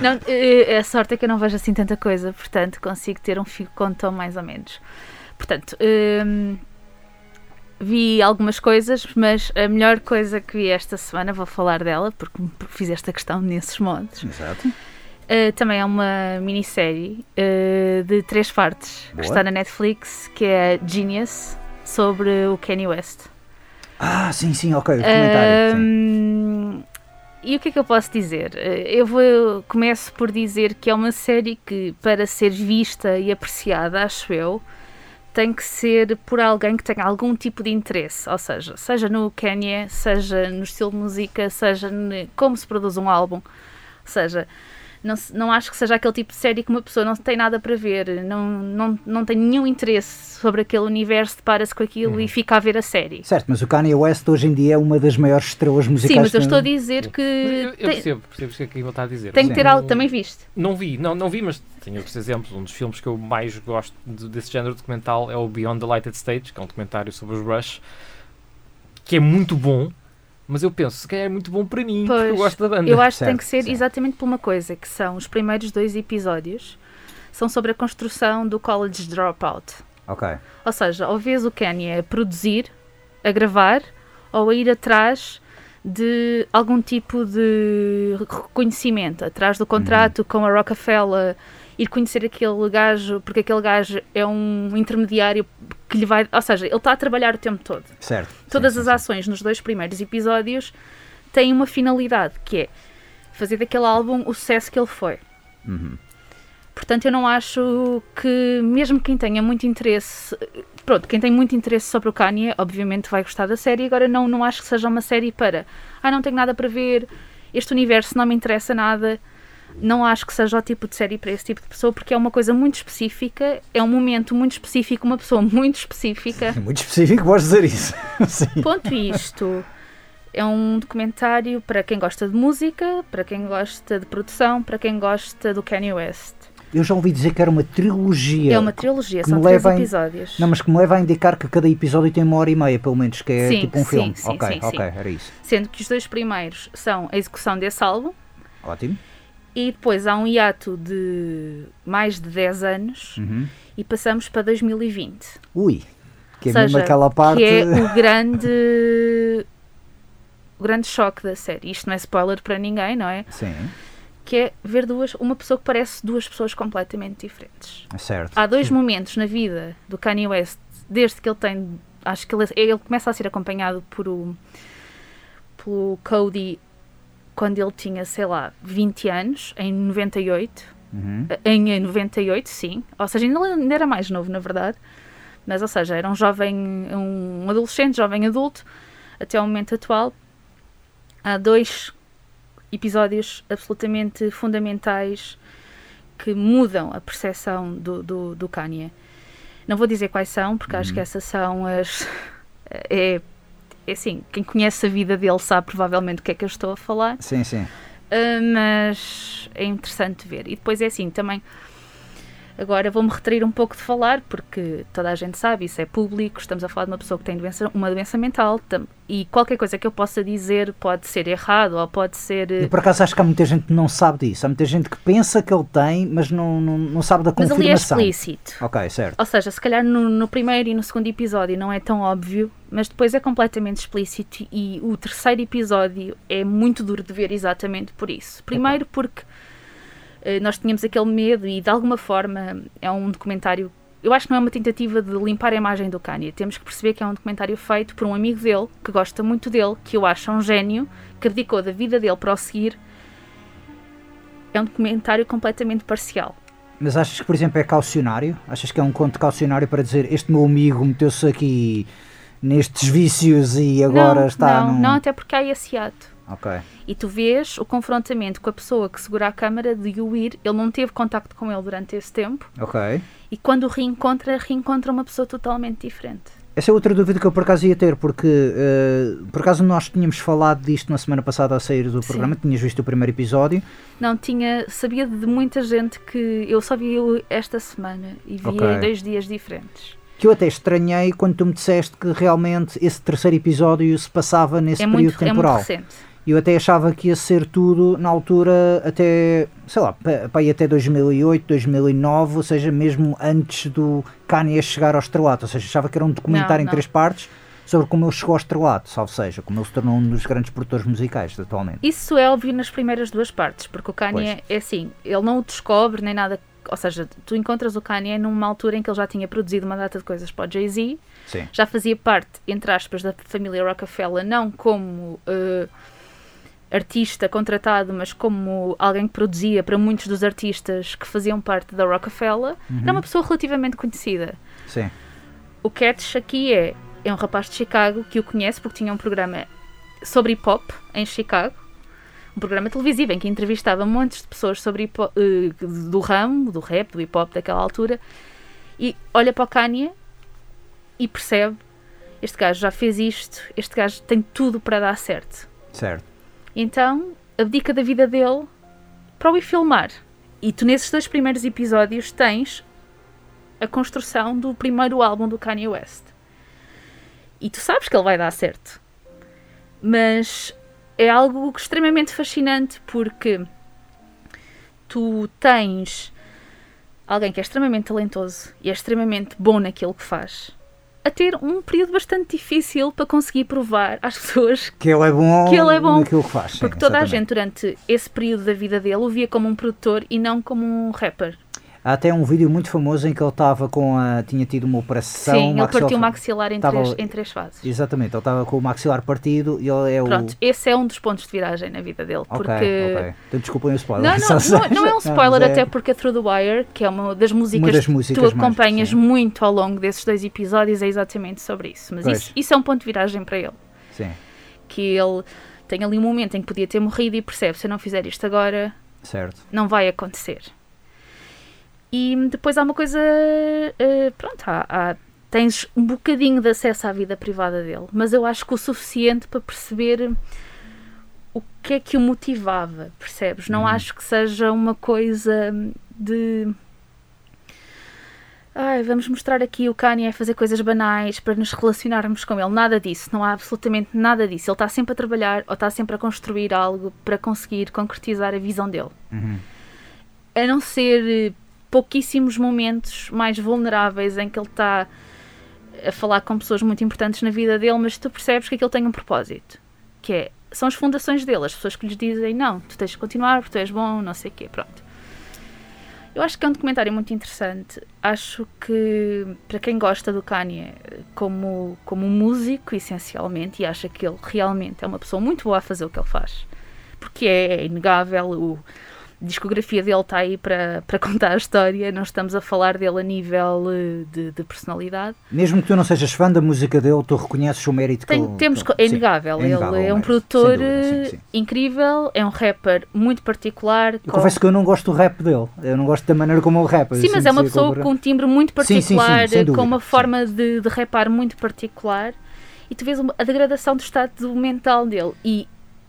S3: Não, eh, a sorte é que eu não vejo assim tanta coisa, portanto consigo ter um fio condutor mais ou menos. Portanto, hum, vi algumas coisas, mas a melhor coisa que vi esta semana, vou falar dela, porque fiz esta questão nesses modos.
S1: Exato.
S3: Uh, também é uma minissérie uh, de três partes
S1: Boa.
S3: que está na Netflix, que é Genius, sobre o Kanye West.
S1: Ah, sim, sim, ok. O documentário. sim.
S3: E o que é que eu posso dizer? Eh, Eu vou, começo por dizer que é uma série que, para ser vista e apreciada, acho eu, tem que ser por alguém que tenha algum tipo de interesse. Ou seja, seja no Kanye, seja no estilo de música, seja como se produz um álbum. Ou seja, não, não acho que seja aquele tipo de série que uma pessoa não tem nada para ver, não, não, não tem nenhum interesse sobre aquele universo, depara-se com aquilo e fica a ver a série.
S1: Certo, mas o Kanye West hoje em dia é uma das maiores estrelas musicais.
S3: Sim, mas eu estou a dizer que
S2: Eu, eu percebo, percebo o que é que ele está a dizer.
S3: tem que ter algo. Também viste?
S2: Não vi, não, não vi, mas tenho outros exemplos. Um dos filmes que eu mais gosto de- desse género documental é o Beyond the Lighted Stage, que é um documentário sobre os Rush, que é muito bom, mas eu penso, se calhar é muito bom para mim, porque eu
S3: Pois,
S2: gosto da banda.
S3: Eu acho que tem
S1: Certo,
S3: que ser
S1: sim.
S3: exatamente por uma coisa, que são os primeiros dois episódios são sobre a construção do College Dropout.
S1: Ok.
S3: Ou seja, ou vês o Kanye a produzir, a gravar, ou a ir atrás de algum tipo de reconhecimento, atrás do contrato com a Rockefeller, ir conhecer aquele gajo, porque aquele gajo é um intermediário que lhe vai. Ou seja, ele está a trabalhar o tempo todo.
S1: Certo.
S3: Todas
S1: Sim,
S3: as
S1: sim,
S3: ações nos dois primeiros episódios têm uma finalidade, que é fazer daquele álbum o sucesso que ele foi.
S1: Uhum.
S3: Portanto, eu não acho que, mesmo quem tenha muito interesse, pronto, quem tem muito interesse sobre o Kanye, obviamente vai gostar da série. Agora, não, não acho que seja uma série para, ah, não tenho nada para ver, este universo não me interessa nada. Não acho que seja o tipo de série para esse tipo de pessoa, porque é uma coisa muito específica, é um momento muito específico, uma pessoa muito específica.
S1: É muito específico, podes dizer isso. sim.
S3: Ponto isto. É um documentário para quem gosta de música, para quem gosta de produção, para quem gosta do Kanye West.
S1: Eu já ouvi dizer que era uma trilogia.
S3: É uma trilogia, são três
S1: em-
S3: episódios.
S1: Não, mas que me leva a indicar que cada episódio tem uma hora e meia, pelo menos, que é
S3: Sim,
S1: tipo um
S3: sim,
S1: filme.
S3: sim,
S1: ok,
S3: sim,
S1: ok, era isso.
S3: Sendo que os dois primeiros são a execução desse álbum
S1: Ótimo.
S3: E depois há um hiato de mais de 10 anos
S1: Uhum.
S3: e passamos para 2020.
S1: Ui, que é
S3: seja,
S1: mesmo aquela parte.
S3: que é o grande o grande choque da série. Isto não é spoiler para ninguém, não é?
S1: Sim,
S3: Que é ver duas, uma pessoa que parece duas pessoas completamente diferentes.
S1: é certo.
S3: Há dois momentos na vida do Kanye West, desde que ele tem. Acho que ele, ele começa a ser acompanhado por o, pelo Cody quando ele tinha, sei lá, 20 anos, em 98.
S1: Uhum.
S3: Em 98, sim. Ou seja, ainda ainda era mais novo, na verdade. Mas, ou seja, era um jovem, um adolescente, jovem adulto, até o momento atual. Há dois episódios absolutamente fundamentais que mudam a percepção do, do, do Kanye. Não vou dizer quais são, porque acho que essas são as. É, é assim, quem conhece a vida dele sabe provavelmente o que é que eu estou a falar.
S1: Sim, sim.
S3: Uh, mas é interessante ver. E depois é assim, também. Agora vou-me retrair um pouco de falar, porque toda a gente sabe, isso é público, estamos a falar de uma pessoa que tem doença, uma doença mental e qualquer coisa que eu possa dizer pode ser errado ou pode ser.
S1: E por acaso acho que há muita gente que não sabe disso. Há muita gente que pensa que ele tem, mas não, não, não sabe da
S3: Mas ali é
S1: confirmação.
S3: explícito.
S1: Ok, certo.
S3: Ou seja, se calhar no, no primeiro e no segundo episódio não é tão óbvio, mas depois é completamente explícito e o terceiro episódio é muito duro de ver exatamente por isso. Primeiro porque eh, nós tínhamos aquele medo e de alguma forma é um documentário. Eu acho que não é uma tentativa de limpar a imagem do Kanye. Temos que perceber que é um documentário feito por um amigo dele, que gosta muito dele, que eu acho um gênio, que dedicou da vida dele para o seguir. É um documentário completamente parcial.
S1: Mas achas que, por exemplo, é caucionário? Achas que é um conto caucionário para dizer este meu amigo meteu-se aqui nestes vícios e agora
S3: não,
S1: está
S3: não,
S1: num...
S3: não, até porque há esse ato.
S1: Ok.
S3: E tu vês o confrontamento com a pessoa que segura a câmara de o ir. Ele não teve contacto com ele durante esse tempo.
S1: Ok.
S3: E quando o reencontra, reencontra uma pessoa totalmente diferente.
S1: Essa é outra dúvida que eu por acaso ia ter, porque eh, por acaso nós tínhamos falado disto na semana passada a sair do
S3: Sim.
S1: programa, tinhas visto o primeiro episódio.
S3: Não, tinha, sabia de muita gente que eu só vi esta semana e vi
S1: Ok.
S3: em dois dias diferentes.
S1: Que eu até estranhei quando tu me disseste que realmente esse terceiro episódio se passava nesse
S3: É
S1: período
S3: muito, é muito
S1: temporal.
S3: recente.
S1: Eu até achava que ia ser tudo na altura até, sei lá, pa- para ir até 2008, 2009, ou seja, mesmo antes do Kanye chegar ao estrelato. Ou seja, achava que era um documentário
S3: Não,
S1: em
S3: não.
S1: três partes sobre como ele chegou ao estrelato, salvo seja, como ele se tornou um dos grandes produtores musicais atualmente.
S3: Isso é óbvio nas primeiras duas partes, porque o Kanye pois. é assim, ele não o descobre nem nada. Ou seja, tu encontras o Kanye numa altura em que ele já tinha produzido uma data de coisas para o Jay-Z, já fazia parte, entre aspas, da família Rockefeller, não como. Uh, artista contratado, mas como alguém que produzia para muitos dos artistas que faziam parte da Rockefeller, uhum. era uma pessoa relativamente conhecida.
S1: Sim.
S3: O Catch aqui é, é um rapaz de Chicago que o conhece porque tinha um programa sobre hip hop em Chicago, um programa televisivo em que entrevistava montes de pessoas sobre hip -hop, uh, do ramo, do rap, do hip hop daquela altura, e olha para o Kanye e percebe: este gajo já fez isto, este gajo tem tudo para dar certo.
S1: Certo.
S3: Então abdica da vida dele para o ir filmar. E tu, nesses dois primeiros episódios, tens a construção do primeiro álbum do Kanye West. E tu sabes que ele vai dar certo. Mas é algo extremamente fascinante porque tu tens alguém que é extremamente talentoso e é extremamente bom naquilo que faz a ter um período bastante difícil para conseguir provar às pessoas
S1: que ele é bom, que ele é bom naquilo que faz. Sim,
S3: porque toda exatamente. a gente, durante esse período da vida dele, o via como um produtor e não como um rapper.
S1: Há até um vídeo muito famoso em que ele estava com a. tinha tido uma operação.
S3: Sim, ele partiu o maxilar em, três, em três fases.
S1: Exatamente, ele estava com o maxilar partido e ele é
S3: o. Pronto, esse é um dos pontos de viragem na vida dele. Porque...
S1: Ok. Então desculpem o spoiler.
S3: Não, não, não, não é um spoiler, não, é... até porque a Through the Wire, que é uma das músicas, uma das músicas que tu acompanhas mais, muito ao longo desses dois episódios, é exatamente sobre isso. Mas isso, isso é um ponto de viragem para ele.
S1: Sim.
S3: Que ele tem ali um momento em que podia ter morrido e percebe: se eu não fizer isto agora,
S1: certo.
S3: não vai acontecer. E depois há uma coisa. Uh, pronto, há, há, tens um bocadinho de acesso à vida privada dele, mas eu acho que o suficiente para perceber o que é que o motivava, percebes? Não uhum. acho que seja uma coisa de. Ai, vamos mostrar aqui o Kanye a fazer coisas banais para nos relacionarmos com ele. Nada disso, não há absolutamente nada disso. Ele está sempre a trabalhar ou está sempre a construir algo para conseguir concretizar a visão dele.
S1: Uhum.
S3: A não ser pouquíssimos momentos mais vulneráveis em que ele está a falar com pessoas muito importantes na vida dele, mas tu percebes que aquilo tem um propósito, que é, são as fundações dele, as pessoas que lhes dizem, não, tu tens de continuar porque tu és bom, não sei o quê, pronto. Eu acho que é um documentário muito interessante. Acho que, para quem gosta do Kanye como, como músico, essencialmente, e acha que ele realmente é uma pessoa muito boa a fazer o que ele faz, porque é inegável o discografia dele está aí para, para contar a história, não estamos a falar dele a nível eh, de, de, personalidade.
S1: Mesmo que tu não sejas fã da música dele, tu reconheces o mérito
S3: Tem,
S1: que
S3: temos, é inegável. Sim, é inegável ele é um produtor dúvida, sim, sim. incrível, é um rapper muito particular.
S1: Eu com... confesso que eu não gosto do rap dele, eu não gosto da maneira como ele rapa.
S3: Sim, mas é uma pessoa com um timbre muito particular, dúvida, com uma forma de, de rapar muito particular e tu vês a degradação do estado mental dele e,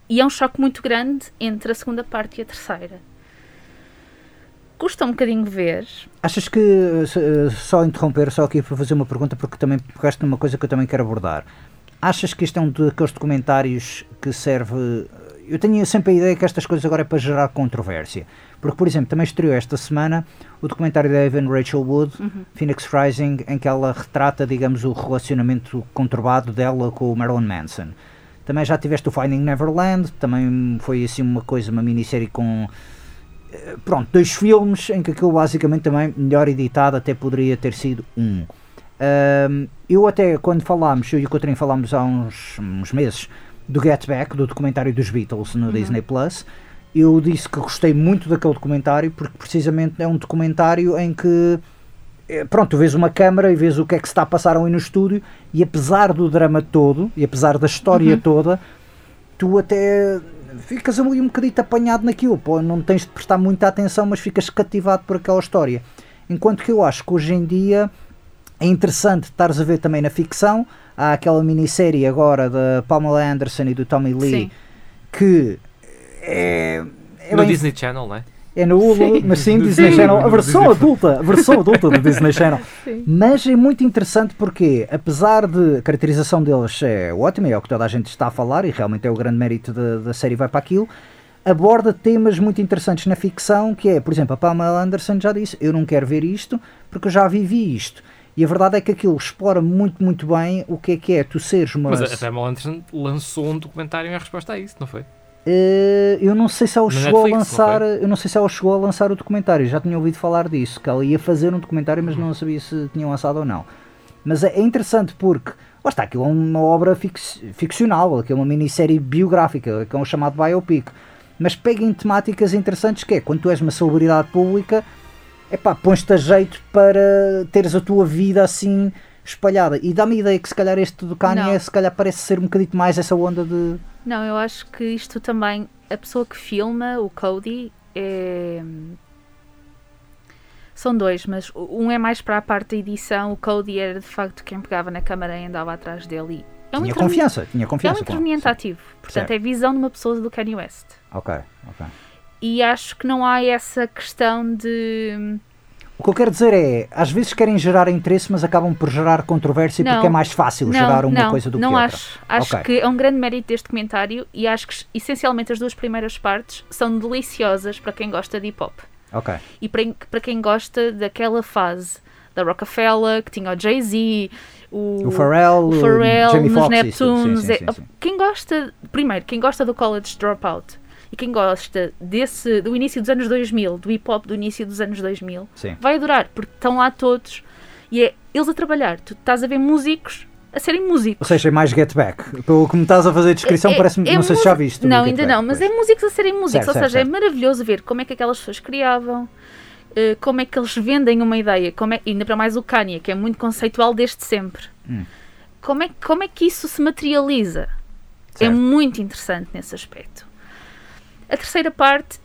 S3: e é um choque muito grande entre a segunda parte e a terceira custa um bocadinho ver.
S1: Achas que, eh, só interromper, só aqui para fazer uma pergunta, porque também pegaste numa coisa que eu também quero abordar. Achas que este é um daqueles documentários que serve. Eu tenho sempre a ideia que estas coisas agora é para gerar controvérsia. Porque, por exemplo, também estreou esta semana o documentário da Evan Rachel Wood, uhum. Phoenix Rising, em que ela retrata, digamos, o relacionamento conturbado dela com o Marilyn Manson. Também já tiveste o Finding Neverland, também foi assim uma coisa, uma minissérie com pronto, dois filmes em que aquilo basicamente também melhor editado até poderia ter sido um. Um, eu até quando falámos, eu e o Coutrinho falámos há uns, uns, meses do Get Back, do documentário dos Beatles no uhum. Disney Plus, eu disse que gostei muito daquele documentário porque precisamente é um documentário em que eh, pronto, tu vês uma câmara e vês o que é que se está a passar ali no estúdio e apesar do drama todo e apesar da história uhum. toda, tu até ficas ali um bocadito apanhado naquilo, pô, não tens de prestar muita atenção, mas ficas cativado por aquela história. Enquanto que eu acho que hoje em dia é interessante estares a ver também na ficção. Há aquela minissérie agora da Pamela Anderson e do Tommy Lee sim. que é,
S2: é no bem... Disney Channel, não é?
S1: É no Hulu, mas sim, Disney Channel, a versão adulta, a versão adulta do Disney Channel. Sim. Mas é muito interessante porque, apesar de a caracterização deles é ótima, é o que toda a gente está a falar, e realmente é o grande mérito da, da série vai para aquilo, aborda temas muito interessantes na ficção, que é, por exemplo, a Pamela Anderson já disse, eu não quero ver isto porque eu já vivi isto. E a verdade é que aquilo explora muito, muito bem o que é que é tu seres uma.
S2: Mas a Pamela Anderson lançou um documentário em resposta a isso, não foi?
S1: Uh, eu não sei se ela chegou
S2: Netflix,
S1: a lançar, eu não sei se ela chegou a lançar o documentário, já tinha ouvido falar disso, que ela ia fazer um documentário, mas não sabia se tinham lançado ou não. Mas é é interessante porque, lá está, aquilo é uma obra ficcional, aquilo é uma minissérie biográfica, que é um chamado biopic, mas pega em temáticas interessantes que é, quando tu és uma celebridade pública, epá, pões-te a jeito para teres a tua vida assim espalhada. E dá-me a ideia que se calhar este do Kanye,
S3: Não.
S1: se calhar parece ser um bocadinho mais essa onda de...
S3: Não, eu acho que isto também. A pessoa que filma, o Cody, é. São dois, mas um é mais para a parte da edição. O Cody era de facto quem pegava na câmara e andava atrás dele. E É um,
S1: Tinha confiança, tinha
S3: é um
S1: confiança.
S3: interveniente
S1: sim.
S3: ativo. Portanto,
S1: Certo.
S3: é a visão de uma pessoa do Kanye West.
S1: Ok, ok.
S3: E acho que não há essa questão de.
S1: O que eu quero dizer é, às vezes querem gerar interesse, mas acabam por gerar controvérsia
S3: Não.
S1: porque é mais fácil
S3: Não,
S1: gerar uma
S3: não,
S1: coisa do
S3: não
S1: que outra.
S3: acho. Acho
S1: Ok.
S3: que é um grande mérito deste documentário e acho que essencialmente as duas primeiras partes são deliciosas para quem gosta de hip hop.
S1: Ok.
S3: E para, para quem gosta daquela fase da Rockefeller, que tinha o Jay-Z, o,
S1: O Pharrell,
S3: o Pharrell
S1: Jamie
S3: nos
S1: tudo.
S3: Neptunes.
S1: Sim, sim, sim.
S3: Quem gosta, primeiro, quem gosta do College Dropout e quem gosta desse, do início dos anos 2000, do hip hop do início dos anos 2000,
S1: Sim.
S3: vai adorar, porque estão lá todos e é eles a trabalhar. Tu estás a ver músicos a serem músicos.
S1: Ou seja, é mais Get Back. Pelo que me estás a fazer a descrição,
S3: É-
S1: parece-me.
S3: é
S1: não sei se já viste.
S3: Não, ainda
S1: Back,
S3: não, mas
S1: pois.
S3: é músicos a serem músicos,
S1: Certo,
S3: ou
S1: certo,
S3: seja,
S1: certo.
S3: é maravilhoso ver como é que aquelas pessoas criavam, eh, como é que eles vendem uma ideia, como é, ainda para mais o Kanye, que é muito conceitual desde sempre.
S1: Hum.
S3: Como, é, como é que isso se materializa? É muito interessante nesse aspecto. A terceira parte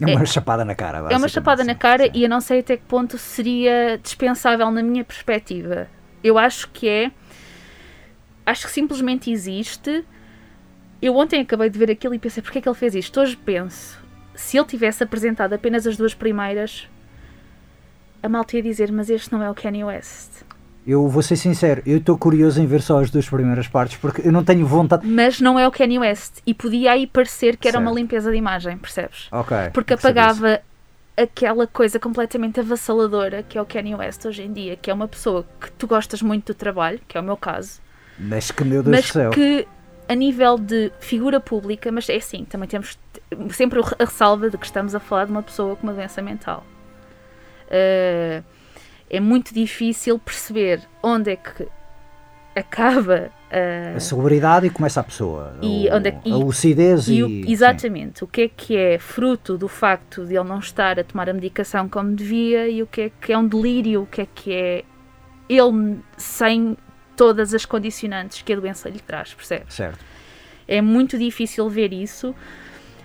S1: É uma
S3: é-
S1: chapada na cara.
S3: é uma chapada na
S1: sim,
S3: cara
S1: sim.
S3: e eu não sei até que ponto seria dispensável na minha perspectiva. Eu acho que é. Acho que simplesmente existe. Eu ontem acabei de ver aquilo e pensei, porquê é que ele fez isto? Hoje penso, se ele tivesse apresentado apenas as duas primeiras, a malta ia dizer, mas este não é o Kanye West.
S1: Eu vou ser sincero, eu estou curioso em ver só as duas primeiras partes porque eu não tenho vontade.
S3: Mas não é o Kanye West. E podia aí parecer que era uma
S1: Certo.
S3: limpeza de imagem, percebes?
S1: Ok.
S3: Porque apagava aquela coisa completamente avassaladora que é o Kanye West hoje em dia, que é uma pessoa que tu gostas muito do trabalho, que é o meu caso,
S1: Mas que meu Deus
S3: mas
S1: do céu.
S3: que a nível de figura pública, mas é assim, também temos sempre a ressalva de que estamos a falar de uma pessoa com uma doença mental. Eh, é muito difícil perceber onde é que acaba a,
S1: A celebridade e começa a pessoa.
S3: E
S1: o-
S3: onde é que-
S1: a lucidez e.
S3: E o-
S1: sim.
S3: exatamente, o que é que é fruto do facto de ele não estar a tomar a medicação como devia e o que é que é um delírio, o que é que é ele sem todas as condicionantes que a doença lhe traz, percebes?
S1: Certo.
S3: É muito difícil ver isso,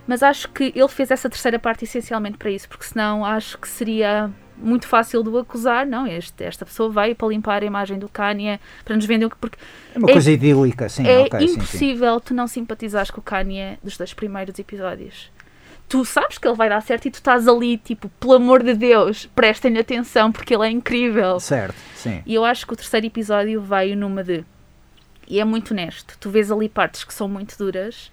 S3: mas acho que ele fez essa terceira parte essencialmente para isso, porque senão acho que seria muito fácil de o acusar. Não, este, esta pessoa veio para limpar a imagem do Kanye, para nos vender o que. Porque
S1: É uma
S3: É-
S1: coisa idílica, sim,
S3: é
S1: ok, sim, sim.
S3: impossível tu não simpatizares com o Kanye dos dois primeiros episódios. Tu sabes que ele vai dar certo e tu estás ali, tipo, pelo amor de Deus, prestem-lhe atenção porque ele é incrível.
S1: Certo, sim.
S3: E eu acho que o terceiro episódio veio numa de. E é muito honesto. Tu vês ali partes que são muito duras,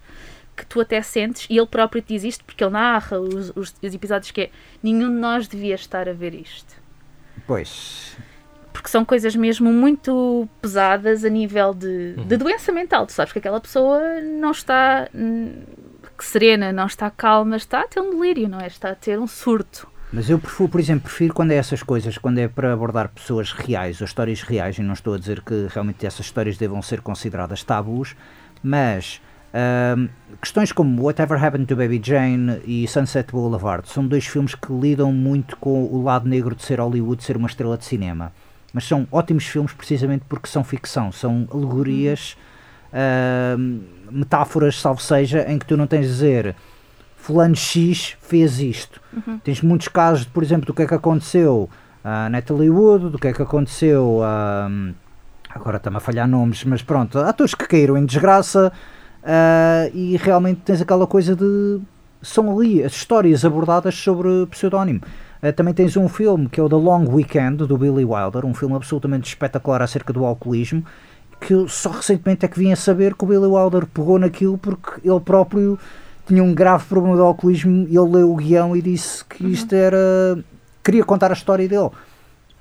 S3: que tu até sentes, e ele próprio te diz isto porque ele narra os, os, os episódios que é nenhum de nós devia estar a ver isto
S1: Pois.
S3: porque são coisas mesmo muito pesadas a nível de, de doença mental. Tu sabes que aquela pessoa não está hum, que serena, não está calma, está a ter um delírio, não é? Está a ter um surto.
S1: Mas eu prefiro, por exemplo, prefiro quando é essas coisas, quando é para abordar pessoas reais ou histórias reais, e não estou a dizer que realmente essas histórias devam ser consideradas tabus, mas ahm, questões como Whatever Happened to Baby Jane e Sunset Boulevard são dois filmes que lidam muito com o lado negro de ser Hollywood, de ser uma estrela de cinema. Mas são ótimos filmes precisamente porque são ficção, são alegorias, ahm, metáforas, salvo seja, em que tu não tens de dizer fulano X fez isto. Tens muitos casos, por exemplo, do que é que aconteceu a Natalie Wood, do que é que aconteceu a. agora está-me a falhar nomes, mas pronto, atores que caíram em desgraça ah, e realmente tens aquela coisa de. São ali as histórias abordadas sobre pseudónimo. Ah, também tens um filme que é o The Long Weekend, do Billy Wilder, um filme absolutamente espetacular acerca do alcoolismo, que eu só recentemente é que vim a saber que o Billy Wilder pegou naquilo porque ele próprio tinha um grave problema de alcoolismo e ele leu o guião e disse que isto era. queria contar a história dele.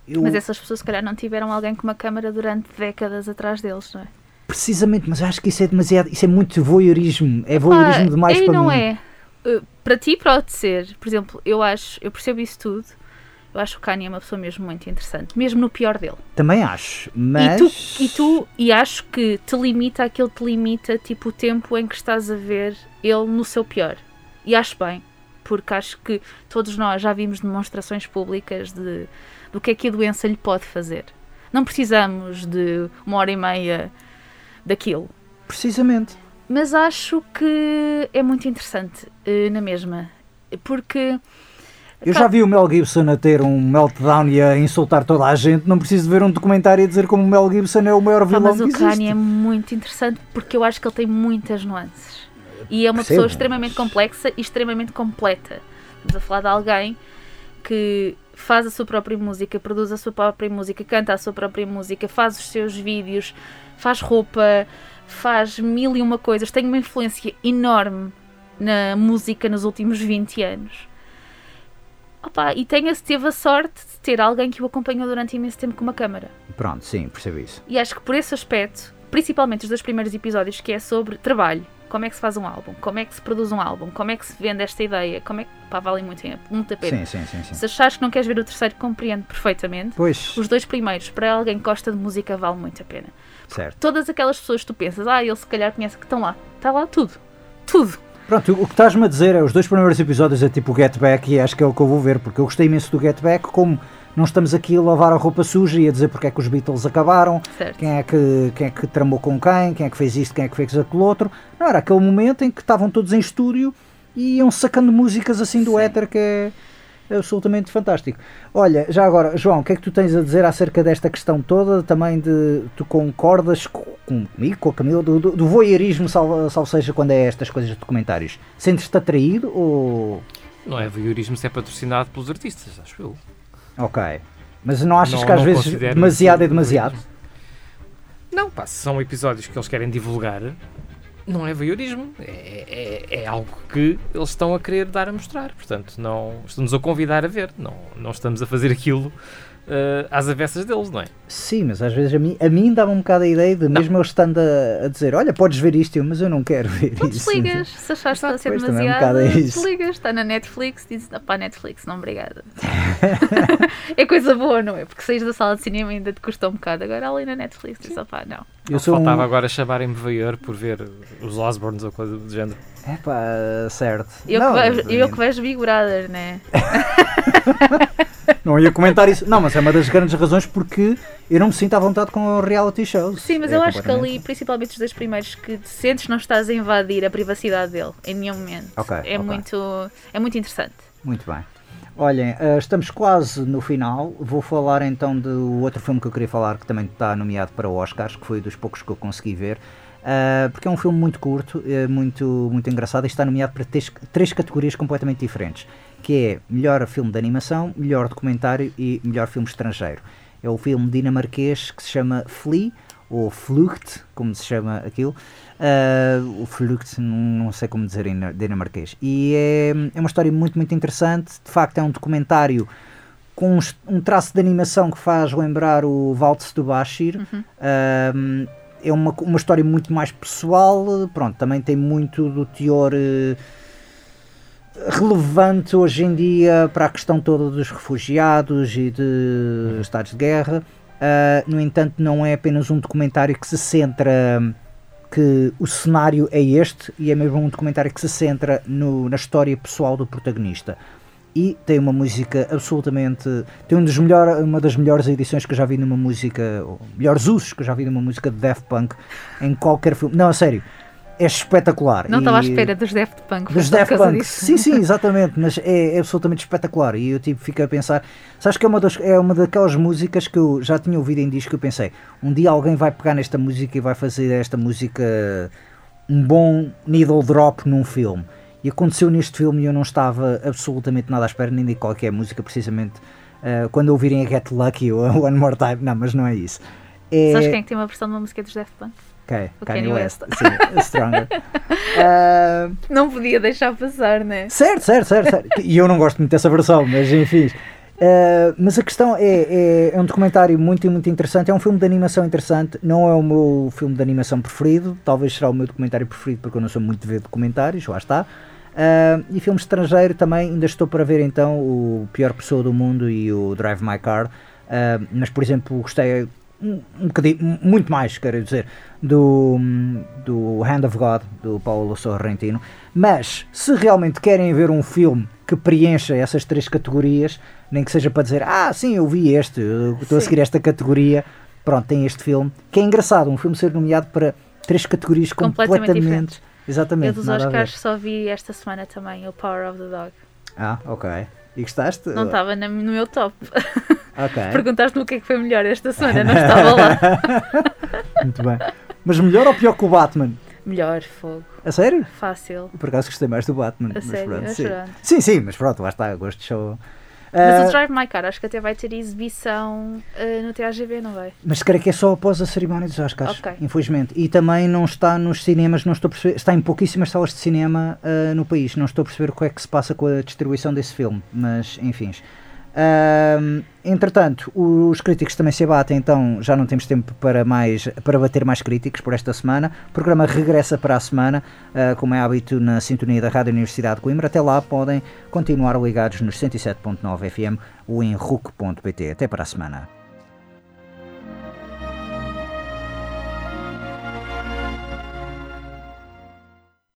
S1: eu-
S3: Mas essas pessoas, se calhar, não tiveram alguém com uma câmara durante décadas atrás deles, não é?
S1: Precisamente, mas acho que isso é demasiado. Isso é muito voyeurismo. É voyeurismo demais para
S3: não
S1: mim.
S3: é. Uh, para ti pode ser. Por exemplo, eu acho, eu percebo isso tudo. Eu acho que o Kanye é uma pessoa mesmo muito interessante, mesmo no pior dele.
S1: Também acho. Mas.
S3: E, tu, e tu, e acho que te limita aquilo que te limita, tipo, o tempo em que estás a ver ele no seu pior. E acho bem, porque acho que todos nós já vimos demonstrações públicas de, do que é que a doença lhe pode fazer. Não precisamos de uma hora e meia daquilo.
S1: Precisamente.
S3: Mas acho que é muito interessante, eh, na mesma. Porque.
S1: Eu já vi o Mel Gibson a ter um meltdown e a insultar toda a gente. Não preciso ver um documentário a dizer como o Mel Gibson é o maior
S3: Pá,
S1: vilão
S3: mas
S1: que
S3: o. Kanye é muito interessante porque eu acho que ele tem muitas nuances. E é uma
S1: Percebo,
S3: pessoa
S1: mas-
S3: extremamente complexa e extremamente completa. Estamos a falar de alguém que faz a sua própria música, produz a sua própria música, canta a sua própria música, faz os seus vídeos, faz roupa, faz mil e uma coisas. Tem uma influência enorme na música nos últimos 20 anos. Opa, e tenha, teve a sorte de ter alguém que o acompanhou durante imenso tempo com uma câmara.
S1: Pronto, sim, percebo isso.
S3: E acho que por esse aspecto, principalmente os dois primeiros episódios, que é sobre trabalho, como é que se faz um álbum, como é que se produz um álbum, como é que se vende esta ideia, como é que. pá, valem muito, muito a pena.
S1: Sim, sim, sim, sim.
S3: Se achares que não queres ver o terceiro, compreendo perfeitamente.
S1: Pois,
S3: Os dois primeiros, para alguém que gosta de música, vale muito a pena.
S1: certo.
S3: Todas aquelas pessoas que tu pensas, ah, ele se calhar conhece que estão lá. Está lá tudo. Tudo.
S1: Pronto, o que estás-me a dizer é os dois primeiros episódios é tipo o Get Back e acho que é o que eu vou ver, porque eu gostei imenso do Get Back, como não estamos aqui a lavar a roupa suja e a dizer porque é que os Beatles acabaram,
S3: Certo.
S1: quem é que, quem é que tramou com quem, quem é que fez isto, quem é que fez aquilo outro. Não, era aquele momento em que estavam todos em estúdio e iam sacando músicas assim do
S3: Sim.
S1: éter que é absolutamente fantástico. Olha, já agora, João, o que é que tu tens a dizer acerca desta questão toda? Também de tu concordas co- comigo, com a Camila, do, do, do voyeurismo, salvo, salvo seja quando é estas coisas de documentários? Sentes-te atraído ou.
S2: Não é voyeurismo se é patrocinado pelos artistas, acho eu.
S1: Ok. Mas não achas
S2: Não-
S1: que às vezes demasiado é demasiado?
S2: Não, pá, se são episódios que eles querem divulgar, não é voyeurismo. É, é, é algo que eles estão a querer dar a mostrar. Portanto, não estamos a convidar a ver. Não, não estamos a fazer aquilo eh, às avessas deles, não é?
S1: Sim, mas às vezes a mim, a mim dá-me um bocado a ideia de mesmo eles estando a, a dizer: Olha, podes ver isto, eu, mas eu não quero ver
S3: Não
S1: isso.
S3: desligas. Se achares que está a ser
S1: também é um
S3: demasiado, desligas. Está na Netflix, dizes, pá, Netflix, não, obrigada. é coisa boa, não é? Porque saís da sala de cinema ainda te custa um bocado. Agora ali na Netflix, dizes, pá, não.
S1: Eu sou
S2: Faltava
S1: um...
S2: agora chamarem-me voyeur por ver os Osborns ou coisa do género.
S1: Epá, certo.
S3: Eu,
S1: não,
S3: que, vejo, eu que vejo Big Brother, né?
S1: não ia comentar isso. Não, mas é uma das grandes razões porque eu não me sinto à vontade com reality shows.
S3: Sim, mas
S1: É
S3: eu acho que ali, principalmente os dois primeiros, que te sentes não estás a invadir a privacidade dele em nenhum momento.
S1: Ok,
S3: é,
S1: ok.
S3: Muito, é muito interessante.
S1: Muito bem. Olhem, eh, estamos quase no final. Vou falar então do outro filme que eu queria falar, que também está nomeado para Oscars, que foi dos poucos que eu consegui ver. Eh, porque é um filme muito curto, eh, muito, muito engraçado e está nomeado para três, três categorias completamente diferentes, que é melhor filme de animação, melhor documentário e melhor filme estrangeiro. É o filme dinamarquês que se chama Flea, ou Flucht, como se chama aquilo. Ah, o Flucht, não, sei como dizer em dinamarquês. E é, é uma história muito, muito interessante. De facto, é um documentário com um, um traço de animação que faz lembrar o Waltz do Bashir. Ah, é uma, uma história muito mais pessoal. Pronto, também tem muito do teor. eh, relevante hoje em dia para a questão toda dos refugiados e de estados de guerra. Ah, no entanto, não é apenas um documentário que se centra que o cenário é este e é mesmo um documentário que se centra no- na história pessoal do protagonista. E tem uma música absolutamente. Tem um dos melhor, uma das melhores edições que eu já vi numa música. ou melhores usos que eu já vi numa música de Daft Punk em qualquer filme. Não, a sério. É espetacular.
S3: Não estava à espera dos Daft Punk.
S1: dos Daft Punk.
S3: disso.
S1: Sim, sim, exatamente, mas é, é absolutamente espetacular. E eu tipo, fico a pensar, sabes que é uma, das, é uma daquelas músicas que eu já tinha ouvido em disco que eu pensei, um dia alguém vai pegar nesta música e vai fazer esta música um bom needle drop num filme. E aconteceu neste filme e eu não estava absolutamente nada à espera, nem de qualquer música, precisamente eh, quando ouvirem a Get Lucky ou a One More Time, não, mas não é isso. É,
S3: Sabes quem é que tem uma versão de uma música dos Daft Punk?
S1: Ok,
S3: O
S1: Kanye
S3: Kanye
S1: West. Sim, Stronger. Ah,
S3: Não podia deixar passar, né?
S1: Certo, certo, certo, certo. E eu não gosto muito dessa versão, mas enfim. Uh, mas a questão é, é, é, um documentário muito, muito interessante. É um filme de animação interessante. Não é o meu filme de animação preferido. Talvez será o meu documentário preferido, porque eu não sou muito de ver documentários. Lá está. Uh, e filme estrangeiro também. Ainda estou para ver então o Pior Pessoa do Mundo e o Drive My Car. Uh, mas, por exemplo, gostei um, um bocadinho, muito mais, quero dizer, do, do Hand of God, do Paulo Sorrentino. Mas, se realmente querem ver um filme que preencha essas três categorias, nem que seja para dizer, ah, sim, eu vi este, eu estou a seguir esta categoria, pronto, tem este filme, que é engraçado, um filme ser nomeado para três categorias completamente, completamente Exatamente.
S3: Eu dos Oscars só vi esta semana também, o Power of the Dog.
S1: Ah, ok. E gostaste?
S3: Não estava no meu top.
S1: Ok.
S3: Perguntaste-me o que é que foi melhor esta semana, não estava lá.
S1: Muito bem. Mas melhor ou pior que o Batman?
S3: Melhor, fogo.
S1: A sério?
S3: Fácil.
S1: Por acaso gostei mais do Batman.
S3: A sério?
S1: Pronto,
S3: sim.
S1: sim. sim, mas pronto, lá está, gosto de show.
S3: Mas uh, o Drive My Car acho que até vai ter exibição uh, no TAGB, não vai?
S1: Mas creio que é só após a cerimónia dos Oscars, okay. infelizmente. E também não está nos cinemas, não estou a perceber, está em pouquíssimas salas de cinema uh, no país. Não estou a perceber o que é que se passa com a distribuição desse filme, mas enfim. Entretanto, os críticos também se abatem, então já não temos tempo para mais para bater mais críticos por esta semana. O programa regressa para a semana, uh, como é hábito na sintonia da Rádio Universidade de Coimbra. Até lá podem continuar ligados nos 107.9 FM ou em RUC.pt. Até para a semana.